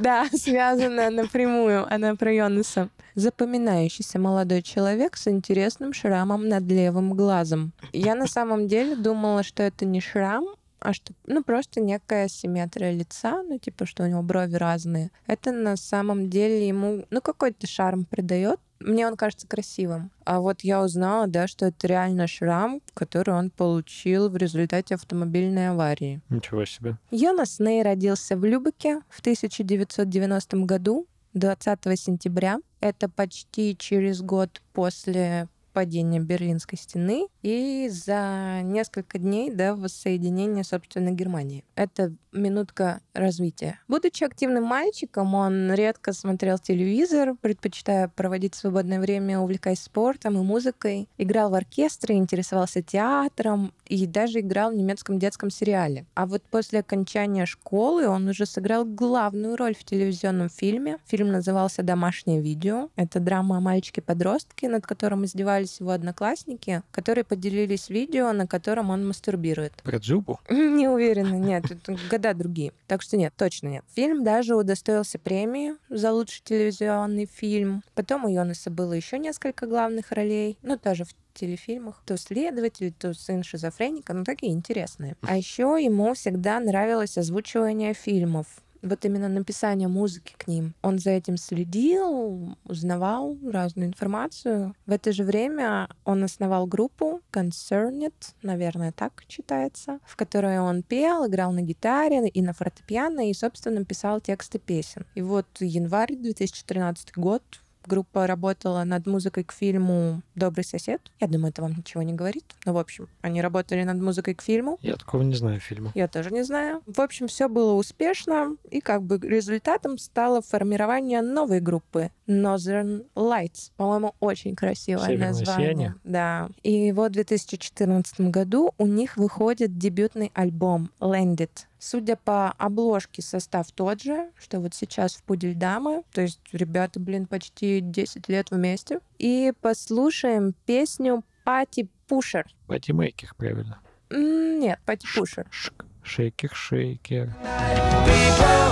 Speaker 2: да, связана напрямую, она про Йонаса. Запоминающийся молодой человек с интересным шрамом над левым глазом. Я на самом деле думала, что это не шрам, а что, ну, просто некая симметрия лица, ну, типа, что у него брови разные. Это на самом деле ему, ну, какой-то шарм придает. Мне он кажется красивым. А вот я узнала, да, что это реально шрам, который он получил в результате автомобильной аварии.
Speaker 1: Ничего себе.
Speaker 2: Йонас Ней родился в Любеке в 1990 году, 20 сентября. Это почти через год после падения Берлинской стены и за несколько дней до воссоединения, собственно, Германии. Это минутка развития. Будучи активным мальчиком, он редко смотрел телевизор, предпочитая проводить свободное время, увлекаясь спортом и музыкой. Играл в оркестре, интересовался театром и даже играл в немецком детском сериале. А вот после окончания школы он уже сыграл главную роль в телевизионном фильме. Фильм назывался «Домашнее видео». Это драма о мальчике-подростке, над которым издевались его одноклассники, которые поделились видео, на котором он мастурбирует.
Speaker 1: Про Дзюбу?
Speaker 2: Не уверена, нет, года другие. Так что нет, точно нет. Фильм даже удостоился премии за лучший телевизионный фильм. Потом у Йонаса было еще несколько главных ролей, ну тоже в телефильмах. То следователь, то сын шизофреника, ну такие интересные. А еще ему всегда нравилось озвучивание фильмов. Вот именно написание музыки к ним. Он за этим следил, узнавал разную информацию. В это же время он основал группу Concerned, наверное, так читается, в которой он пел, играл на гитаре и на фортепиано, и, собственно, писал тексты песен. И вот январь 2013 год группа работала над музыкой к фильму «Добрый сосед». Я думаю, это вам ничего не говорит. Но, в общем, они работали над музыкой к фильму.
Speaker 1: Я такого не знаю фильма.
Speaker 2: Я тоже не знаю. В общем, все было успешно, и как бы результатом стало формирование новой группы Northern Lights. По-моему, очень красивое
Speaker 1: Северное
Speaker 2: название.
Speaker 1: сияние.
Speaker 2: Да. И вот в 2014 году у них выходит дебютный альбом Landed. Судя по обложке, состав тот же, что вот сейчас в Пудель Дамы. То есть ребята, блин, почти 10 лет вместе. И послушаем песню Party Pusher.
Speaker 1: Partymaker, правильно.
Speaker 2: М, Нет, Party
Speaker 1: Pusher. Шейкер, шейкер.
Speaker 3: People,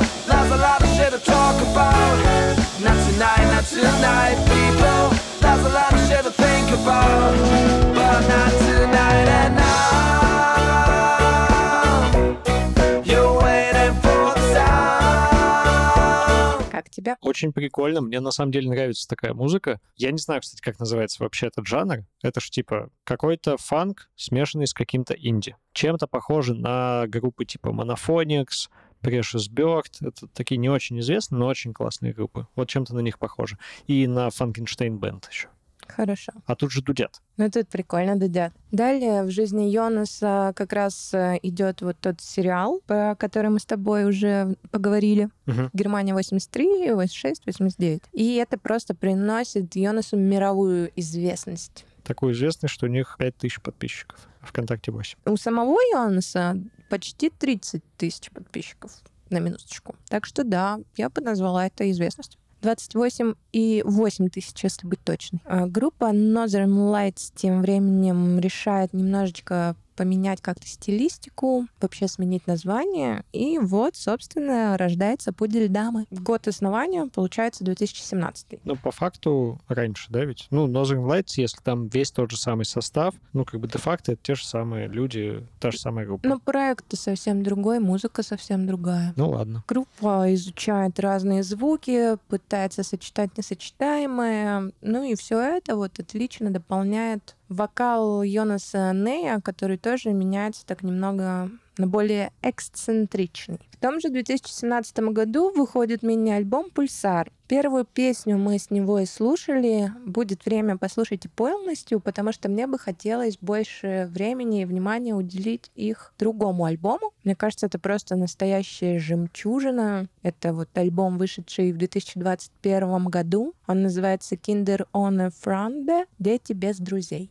Speaker 2: Как тебя?
Speaker 1: Очень прикольно. Мне на самом деле нравится такая музыка. Я не знаю, кстати, как называется вообще этот жанр. Это ж типа какой-то фанк, смешанный с каким-то инди. Чем-то похоже на группы типа Monophonics, Precious Bird. Это такие не очень известные, но очень классные группы. Вот чем-то на них похоже. И на Frankenstein Band еще.
Speaker 2: Хорошо.
Speaker 1: А тут же дудят.
Speaker 2: Ну, тут прикольно дудят. Далее в жизни Йонаса как раз э, идет вот тот сериал, про который мы с тобой уже поговорили.
Speaker 1: Мгм.
Speaker 2: Германия 83, 86, 89. И это просто приносит Йонасу мировую известность.
Speaker 1: Такой известный, что у них 5000 подписчиков. ВКонтакте 8.
Speaker 2: У самого Йонаса почти 30 тысяч подписчиков на минуточку. Так что да, я бы назвала это известностью. 28 и 8 тысяч, если быть точной. А Группа Northern Lights тем временем решает немножечко поменять как-то стилистику, вообще сменить название. И вот, собственно, рождается «Пудель дамы». Год основания, получается, 2017.
Speaker 1: Ну, по факту раньше, да, ведь? Ну, Northern Lights, если там весь тот же самый состав, ну, как бы де-факто это те же самые люди, та же самая группа.
Speaker 2: Но проект совсем другой, музыка совсем другая.
Speaker 1: Ну, ладно.
Speaker 2: Группа изучает разные звуки, пытается сочетать несочетаемое. Ну и все это вот отлично дополняет вокал Йонаса Нея, который тоже меняется так немного на более эксцентричный. В том же 2017 году выходит мини-альбом «Пульсар». Первую песню мы с него и слушали. Будет время послушать и полностью, потому что мне бы хотелось больше времени и внимания уделить их другому альбому. Мне кажется, это просто настоящая жемчужина. Это вот альбом, вышедший в 2021 году. Он называется «Kinder ohne Freunde» — «Дети без друзей».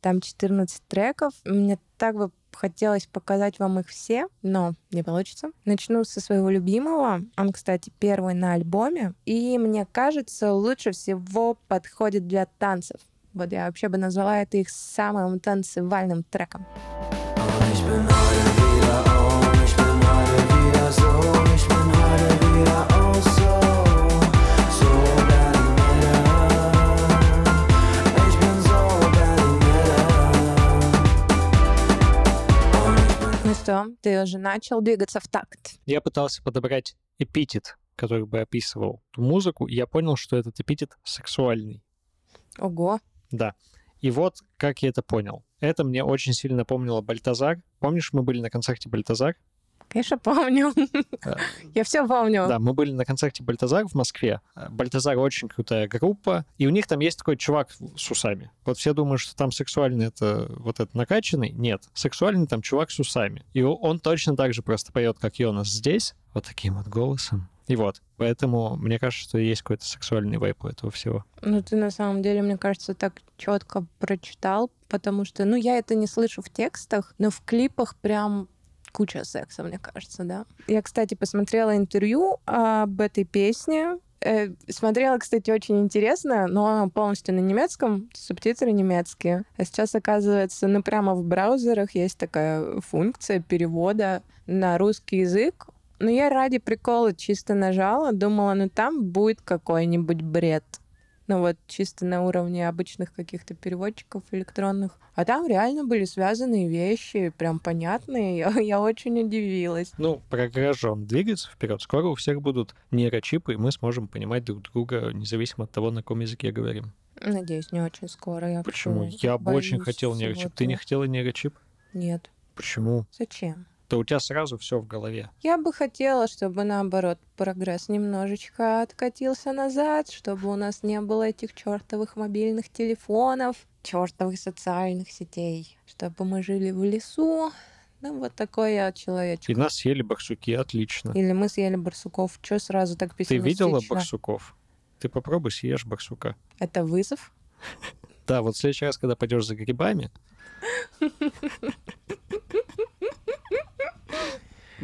Speaker 2: Там 14 треков. Мне так бы хотелось показать вам их все, но не получится. Начну со своего любимого. Он, кстати, первый на альбоме. И мне кажется, лучше всего подходит для танцев. Вот я вообще бы назвала это их самым танцевальным треком. Bin что, ты уже начал двигаться в такт.
Speaker 1: Я пытался подобрать эпитет, который бы описывал музыку, и я понял, что этот эпитет сексуальный.
Speaker 2: Ого.
Speaker 1: Да. И вот как я это понял. Это мне очень сильно напомнило Бальтазар. Помнишь, мы были на концерте Бальтазар?
Speaker 2: Конечно, помню. Я все помню.
Speaker 1: Да, мы были на концерте Бальтазар в Москве. Бальтазар очень крутая группа, и у них там есть такой чувак с усами. Вот все думают, что там сексуальный это вот этот накачанный. Нет, сексуальный там чувак с усами. И он точно так же просто поет, как Йонас здесь, вот таким вот голосом. И вот, поэтому мне кажется, что есть какой-то сексуальный вайп у этого всего.
Speaker 2: Ну, ты на самом деле, мне кажется, так четко прочитал, потому что, ну, я это не слышу в текстах, но в клипах прям куча секса, мне кажется, да. Я, кстати, посмотрела интервью об этой песне. Э, смотрела, кстати, очень интересно, но полностью на немецком, субтитры немецкие. А сейчас, оказывается, ну прямо в браузерах есть такая функция перевода на русский язык. Но я ради прикола чисто нажала, думала, ну там будет какой-нибудь бред ну вот чисто на уровне обычных каких-то переводчиков электронных. А там реально были связанные вещи, прям понятные. Я, я очень удивилась.
Speaker 1: Ну, прогресс он двигается вперед. Скоро у всех будут нейрочипы, и мы сможем понимать друг друга, независимо от того, на каком языке говорим.
Speaker 2: Надеюсь, не очень скоро. Я
Speaker 1: Почему? Я бы очень хотел нейрочип. Ты не хотела нейрочип?
Speaker 2: Нет.
Speaker 1: Почему?
Speaker 2: Зачем?
Speaker 1: То у тебя сразу все в голове.
Speaker 2: Я бы хотела, чтобы наоборот прогресс немножечко откатился назад, чтобы у нас не было этих чертовых мобильных телефонов, чертовых социальных сетей, чтобы мы жили в лесу. Ну, вот такой я человечек.
Speaker 1: И нас съели барсуки, отлично.
Speaker 2: Или мы съели барсуков. Что сразу так пессимистично?
Speaker 1: Ты видела барсуков? Ты попробуй съешь барсука.
Speaker 2: Это вызов?
Speaker 1: Да, вот в следующий раз, когда пойдешь за грибами,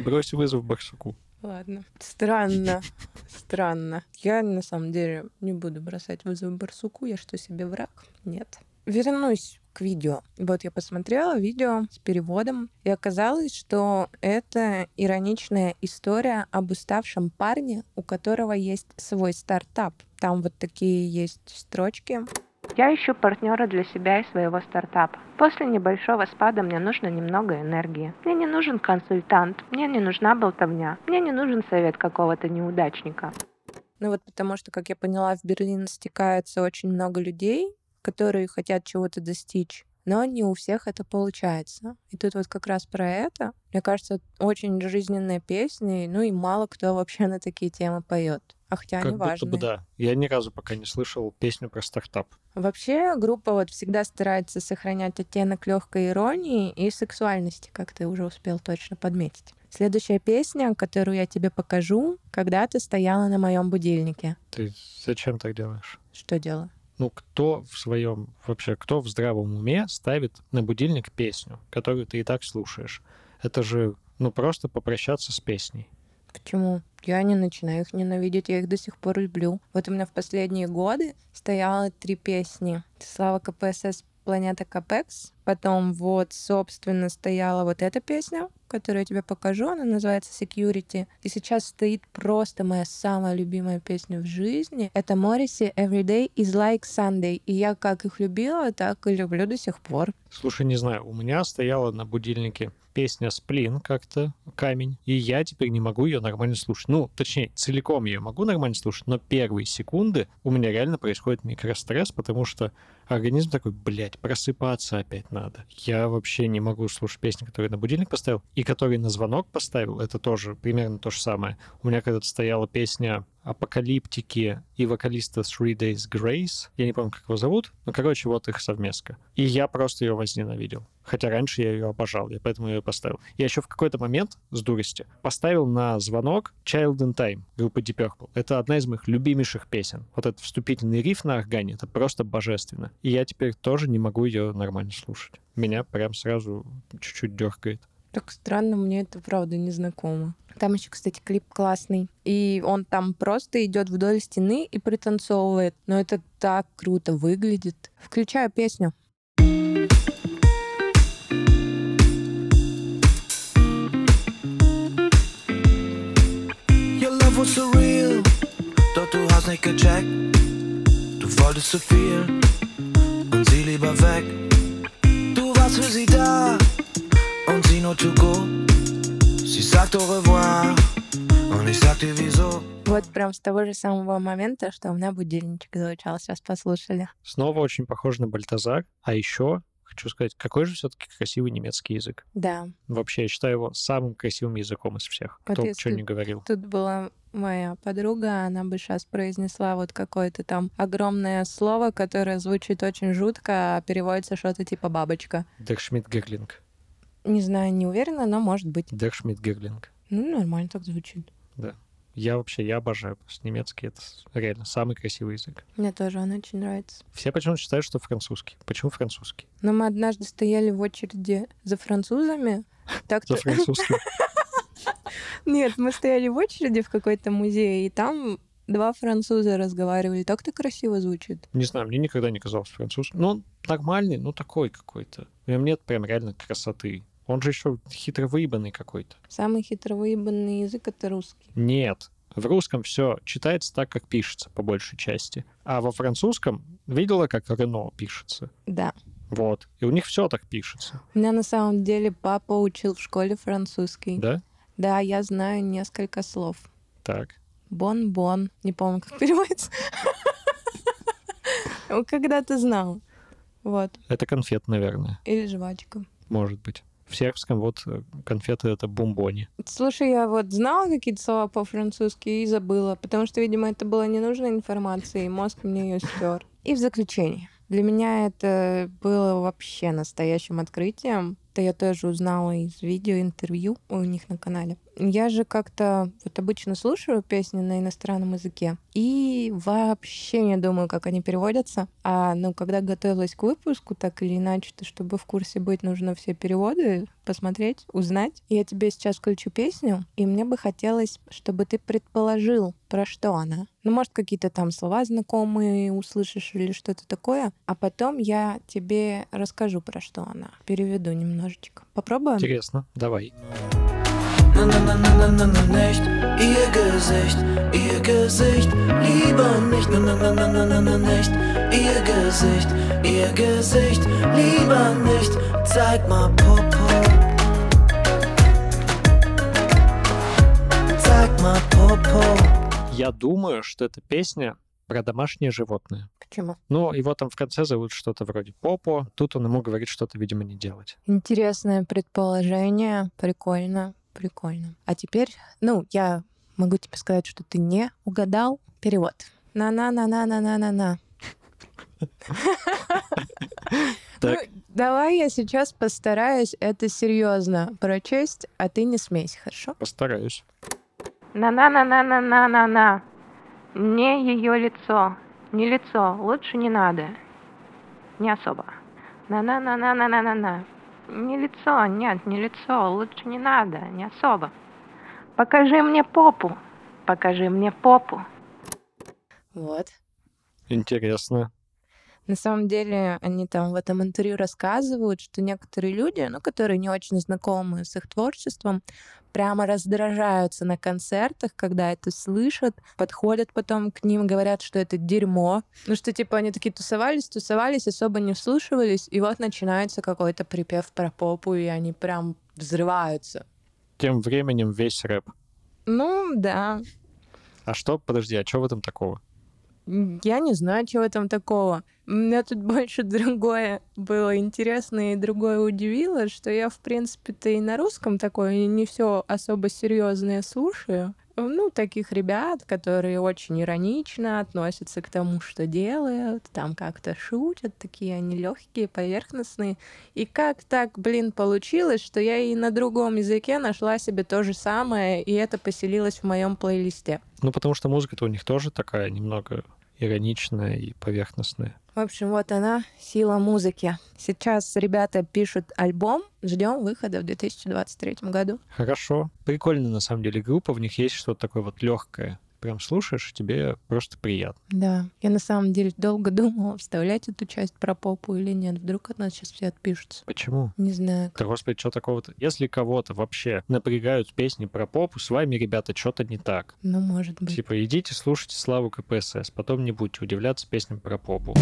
Speaker 1: Брось вызов барсуку.
Speaker 2: Ладно. Странно. Странно. Я на самом деле не буду бросать вызов барсуку. Я что, себе враг? Нет. Вернусь к видео. Вот я посмотрела видео с переводом, и оказалось, что это ироничная история об уставшем парне, у которого есть свой стартап. Там вот такие есть строчки. Я ищу партнера для себя и своего стартапа. После небольшого спада мне нужно немного энергии. Мне не нужен консультант, мне не нужна болтовня, мне не нужен совет какого-то неудачника. Ну вот потому что, как я поняла, в Берлин стекается очень много людей, которые хотят чего-то достичь но не у всех это получается. И тут вот как раз про это, мне кажется, очень жизненная песня, ну и мало кто вообще на такие темы поет. А хотя
Speaker 1: как
Speaker 2: они важны.
Speaker 1: Будто бы да. Я ни разу пока не слышал песню про стартап.
Speaker 2: Вообще группа вот всегда старается сохранять оттенок легкой иронии и сексуальности, как ты уже успел точно подметить. Следующая песня, которую я тебе покажу, когда ты стояла на моем будильнике.
Speaker 1: Ты зачем так делаешь?
Speaker 2: Что делаю?
Speaker 1: ну, кто в своем, вообще, кто в здравом уме ставит на будильник песню, которую ты и так слушаешь? Это же, ну, просто попрощаться с песней.
Speaker 2: Почему? Я не начинаю их ненавидеть, я их до сих пор люблю. Вот у меня в последние годы стояло три песни. Слава КПСС планета Капекс. Потом вот, собственно, стояла вот эта песня, которую я тебе покажу. Она называется Security. И сейчас стоит просто моя самая любимая песня в жизни. Это Морриси Every Day is Like Sunday. И я как их любила, так и люблю до сих пор.
Speaker 1: Слушай, не знаю, у меня стояла на будильнике песня «Сплин» как-то, «Камень», и я теперь не могу ее нормально слушать. Ну, точнее, целиком я могу нормально слушать, но первые секунды у меня реально происходит микростресс, потому что организм такой, блядь, просыпаться опять надо. Я вообще не могу слушать песни, которые на будильник поставил, и которые на звонок поставил, это тоже примерно то же самое. У меня когда-то стояла песня апокалиптики и вокалиста Three Days Grace. Я не помню, как его зовут, но, короче, вот их совместка. И я просто ее возненавидел. Хотя раньше я ее обожал, я поэтому ее поставил. Я еще в какой-то момент, с дурости, поставил на звонок Child in Time группы Deep Purple. Это одна из моих любимейших песен. Вот этот вступительный риф на органе, это просто божественно. И я теперь тоже не могу ее нормально слушать. Меня прям сразу чуть-чуть дергает.
Speaker 2: Так странно, мне это правда не знакомо. Там еще, кстати, клип классный. И он там просто идет вдоль стены и пританцовывает. Но это так круто выглядит. Включаю песню.
Speaker 3: Your love was surreal, doch du hast nicht gecheckt. Du wolltest zu viel und sie lieber weg. Du warst für sie da und sie nur to go. Sie sagt au revoir ich sagte wieso.
Speaker 2: Вот прям с того же самого момента, что у меня будильничек звучал. Сейчас послушали.
Speaker 1: Снова очень похож на Бальтазар. А еще хочу сказать, какой же все-таки красивый немецкий язык.
Speaker 2: Да.
Speaker 1: Вообще, я считаю его самым красивым языком из всех.
Speaker 2: Вот
Speaker 1: Кто бы что ни говорил.
Speaker 2: Тут была моя подруга, она бы сейчас произнесла вот какое-то там огромное слово, которое звучит очень жутко, а переводится что-то типа бабочка.
Speaker 1: Дершмидт Герлинг.
Speaker 2: Не знаю, не уверена, но может быть.
Speaker 1: Дершмидт Герлинг.
Speaker 2: Ну, нормально так звучит.
Speaker 1: Я вообще, я обожаю. Просто немецкий — это реально самый красивый язык.
Speaker 2: Мне тоже он очень нравится.
Speaker 1: Все почему-то считают, что французский. Почему французский?
Speaker 2: Но мы однажды стояли в очереди за французами. Так
Speaker 1: За французским.
Speaker 2: Нет, мы стояли в очереди в какой-то музей, и там два француза разговаривали. Так то красиво звучит.
Speaker 1: Не знаю, мне никогда не казался французским. Ну, нормальный, ну, такой какой-то. В нем нет прям реально красоты. Он же еще хитро выебанный какой-то.
Speaker 2: Самый хитро выебанный язык — это русский.
Speaker 1: Нет. В русском все читается так, как пишется, по большей части. А во французском видела, как Рено пишется.
Speaker 2: Да.
Speaker 1: Вот. И у них все так пишется.
Speaker 2: У меня на самом деле папа учил в школе французский.
Speaker 1: Да?
Speaker 2: Да, я знаю несколько слов.
Speaker 1: Так.
Speaker 2: Бон-бон. Не помню, как переводится. Ну, Когда-то знал. Вот.
Speaker 1: Это конфет, наверное.
Speaker 2: Или жвачка.
Speaker 1: Может быть. В сербском вот э, конфеты — это бомбони.
Speaker 2: Слушай, я вот знала какие-то слова по-французски и забыла, потому что, видимо, это была ненужная информация, и мозг мне ее стер. И в заключение. Для меня это было вообще настоящим открытием. Это я тоже узнала из видео, интервью у них на канале. Я же как-то вот обычно слушаю песни на иностранном языке и вообще не думаю, как они переводятся. А ну, когда готовилась к выпуску, так или иначе, то чтобы в курсе быть, нужно все переводы посмотреть, узнать. Я тебе сейчас включу песню, и мне бы хотелось, чтобы ты предположил, про что она. Ну, может, какие-то там слова знакомые услышишь или что-то такое. А потом я тебе расскажу, про что она. Переведу немножечко. Попробуем?
Speaker 1: Интересно. Давай.
Speaker 3: Na na na na na na na nicht ihr Gesicht, ihr Gesicht, lieber nicht. Na na na na na na na nicht ihr Gesicht, ihr Gesicht, lieber nicht. Zeig mal Popo. Zeig mal Popo.
Speaker 1: Я думаю, что эта песня про домашнее животное.
Speaker 2: Почему?
Speaker 1: Ну, его там в конце зовут что-то вроде Попо. Тут он ему говорит что-то, видимо, не делать.
Speaker 2: Интересное предположение. Прикольно, прикольно. А теперь, ну, я могу тебе сказать, что ты не угадал. Перевод. На-на-на-на-на-на-на-на.
Speaker 1: Так.
Speaker 2: Ну, давай я сейчас постараюсь это серьезно прочесть, а ты не смейся, хорошо?
Speaker 1: Постараюсь.
Speaker 2: На-на-на-на-на-на-на-на. Не ее лицо. Не лицо. Лучше не надо. Не особо. На-на-на-на-на-на-на-на. Не лицо. Нет, не лицо. Лучше не надо. Не особо. Покажи мне попу. Покажи мне попу. Вот.
Speaker 1: Интересно.
Speaker 2: На самом деле, они там в этом интервью рассказывают, что некоторые люди, ну, которые не очень знакомы с их творчеством, прямо раздражаются на концертах, когда это слышат, подходят потом к ним, говорят, что это дерьмо. Ну, что, типа, они такие тусовались, тусовались, особо не вслушивались, и вот начинается какой-то припев про попу, и они прям взрываются.
Speaker 1: Тем временем весь рэп.
Speaker 2: Ну, да.
Speaker 1: А что, подожди, а что в этом такого?
Speaker 2: Я не знаю, чего там такого. Меня тут больше другое было интересно и другое удивило, что я, в принципе-то, и на русском такое не все особо серьезное слушаю. Ну, таких ребят, которые очень иронично относятся к тому, что делают, там как-то шутят, такие они легкие, поверхностные. И как так, блин, получилось, что я и на другом языке нашла себе то же самое, и это поселилось в моем плейлисте.
Speaker 1: Ну, потому что музыка-то у них тоже такая немного ироничная и поверхностная.
Speaker 2: В общем, вот она, сила музыки. Сейчас ребята пишут альбом, ждем выхода в 2023 году.
Speaker 1: Хорошо. Прикольно, на самом деле, группа, в них есть что-то такое вот легкое прям слушаешь, тебе просто приятно.
Speaker 2: Да. Я на самом деле долго думала, вставлять эту часть про попу или нет. Вдруг от нас сейчас все отпишутся.
Speaker 1: Почему?
Speaker 2: Не знаю.
Speaker 1: Да, господи, что такого-то? Если кого-то вообще напрягают песни про попу, с вами, ребята, что-то не так.
Speaker 2: Ну, может быть.
Speaker 1: Типа, идите, слушайте Славу КПСС, потом не будете удивляться песням про попу.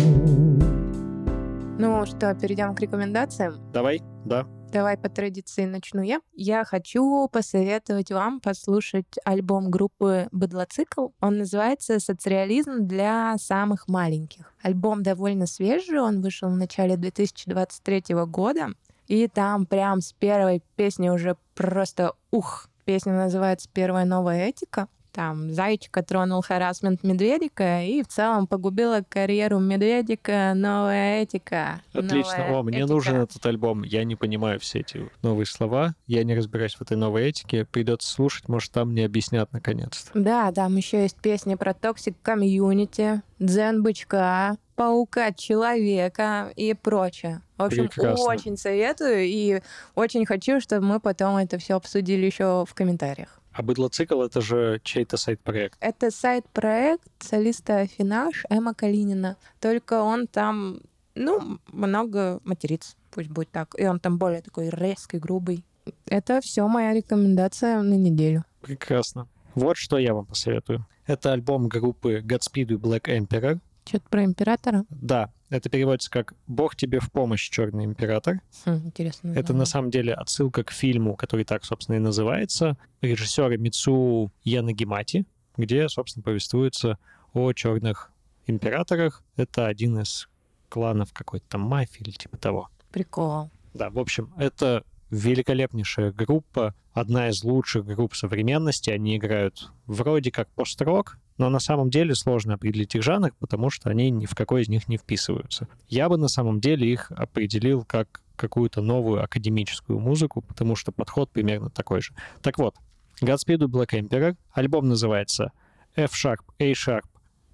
Speaker 2: Ну что, перейдем к рекомендациям?
Speaker 1: Давай, да.
Speaker 2: Давай по традиции начну я. Я хочу посоветовать вам послушать альбом группы «Быдлоцикл». Он называется «Социализм для самых маленьких». Альбом довольно свежий, он вышел в начале 2023 года. И там прям с первой песни уже просто ух. Песня называется «Первая новая этика» там зайчика тронул харассмент медведика и в целом погубила карьеру медведика новая этика.
Speaker 1: Отлично.
Speaker 2: новая
Speaker 1: О, мне
Speaker 2: этика.
Speaker 1: нужен этот альбом. Я не понимаю все эти новые слова. Я не разбираюсь в этой новой этике. Придется слушать, может, там мне объяснят наконец-то.
Speaker 2: Да, там еще есть песни про toxic community, дзен бычка, паука человека и прочее. В общем,
Speaker 1: Прекрасно.
Speaker 2: очень советую и очень хочу, чтобы мы потом это все обсудили еще в комментариях.
Speaker 1: А быдлоцикл — это же чей-то сайт-проект.
Speaker 2: Это сайт-проект солиста Финаш Эма Калинина. Только он там, ну, много матерится, пусть будет так. И он там более такой резкий, грубый. Это все моя рекомендация на неделю.
Speaker 1: Прекрасно. Вот что я вам посоветую. Это альбом группы Godspeed и Black Emperor.
Speaker 2: Что-то про императора?
Speaker 1: Да, это переводится как «Бог тебе в помощь, черный император».
Speaker 2: Хм, интересно.
Speaker 1: Это на самом деле отсылка к фильму, который так, собственно, и называется, режиссера Мицу Янагимати, где, собственно, повествуется о черных императорах. Это один из кланов какой-то там мафии или типа того.
Speaker 2: Прикол.
Speaker 1: Да, в общем, это великолепнейшая группа, одна из лучших групп современности. Они играют вроде как пост-рок, но на самом деле сложно определить их жанр, потому что они ни в какой из них не вписываются. Я бы на самом деле их определил как какую-то новую академическую музыку, потому что подход примерно такой же. Так вот, Godspeed Black Emperor. Альбом называется F-Sharp, A-Sharp,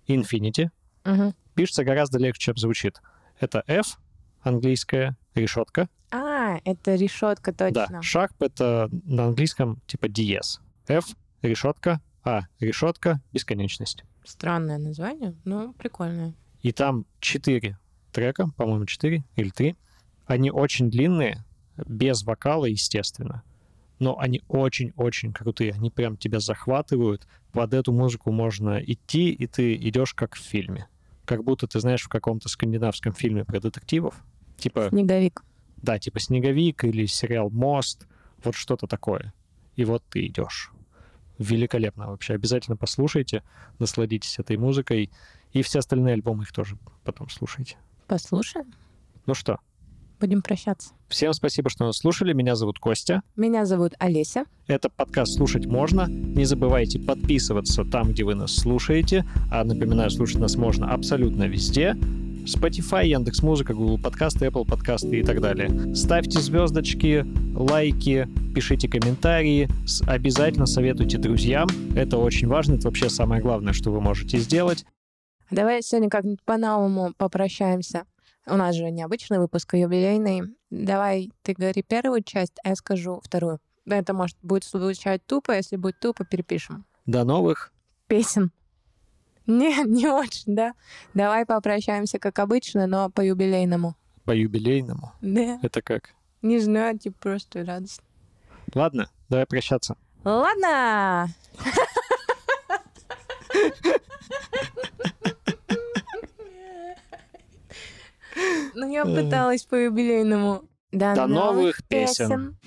Speaker 1: Infinity.
Speaker 2: Мгм.
Speaker 1: Пишется гораздо легче, чем звучит. Это F, английская, решетка,
Speaker 2: А, это решетка точно.
Speaker 1: да, sharp — это на английском типа диез. F — решетка, А — решетка, бесконечность.
Speaker 2: Странное название, но прикольное.
Speaker 1: И там четыре трека, по-моему, четыре или три. Они очень длинные, без вокала, естественно. Но они очень-очень крутые. Они прям тебя захватывают. Под эту музыку можно идти, и ты идешь как в фильме. Как будто ты знаешь в каком-то скандинавском фильме про детективов. Типа
Speaker 2: Снеговик.
Speaker 1: Да, типа «Снеговик» или сериал «Мост», вот что-то такое. И вот ты идешь. Великолепно вообще. Обязательно послушайте, насладитесь этой музыкой. И все остальные альбомы их тоже потом слушайте.
Speaker 2: Послушаем.
Speaker 1: Ну что,
Speaker 2: Будем прощаться.
Speaker 1: всем спасибо, что нас слушали. Меня зовут Костя.
Speaker 2: Меня зовут Олеся.
Speaker 1: Это подкаст «Слушать можно». Не забывайте подписываться там, где вы нас слушаете. А напоминаю, слушать нас можно абсолютно везде. Spotify, Яндекс.Музыка, Google подкасты, Apple подкасты и так далее. Ставьте звездочки, лайки, пишите комментарии, обязательно советуйте друзьям. Это очень важно, это вообще самое главное, что вы можете сделать.
Speaker 2: Давай сегодня как-нибудь по-новому попрощаемся. У нас же необычный выпуск, юбилейный. Давай ты говори первую часть, а я скажу вторую. Это может будет звучать тупо, если будет тупо, перепишем.
Speaker 1: До новых
Speaker 2: Песен. Не, не очень, да. Давай попрощаемся, как обычно, но по юбилейному.
Speaker 1: По юбилейному.
Speaker 2: Да,
Speaker 1: Это как?
Speaker 2: не знаю, типа просто радостно.
Speaker 1: Ладно, давай прощаться.
Speaker 2: Ладно. Ну, я пыталась по юбилейному.
Speaker 1: До новых песен.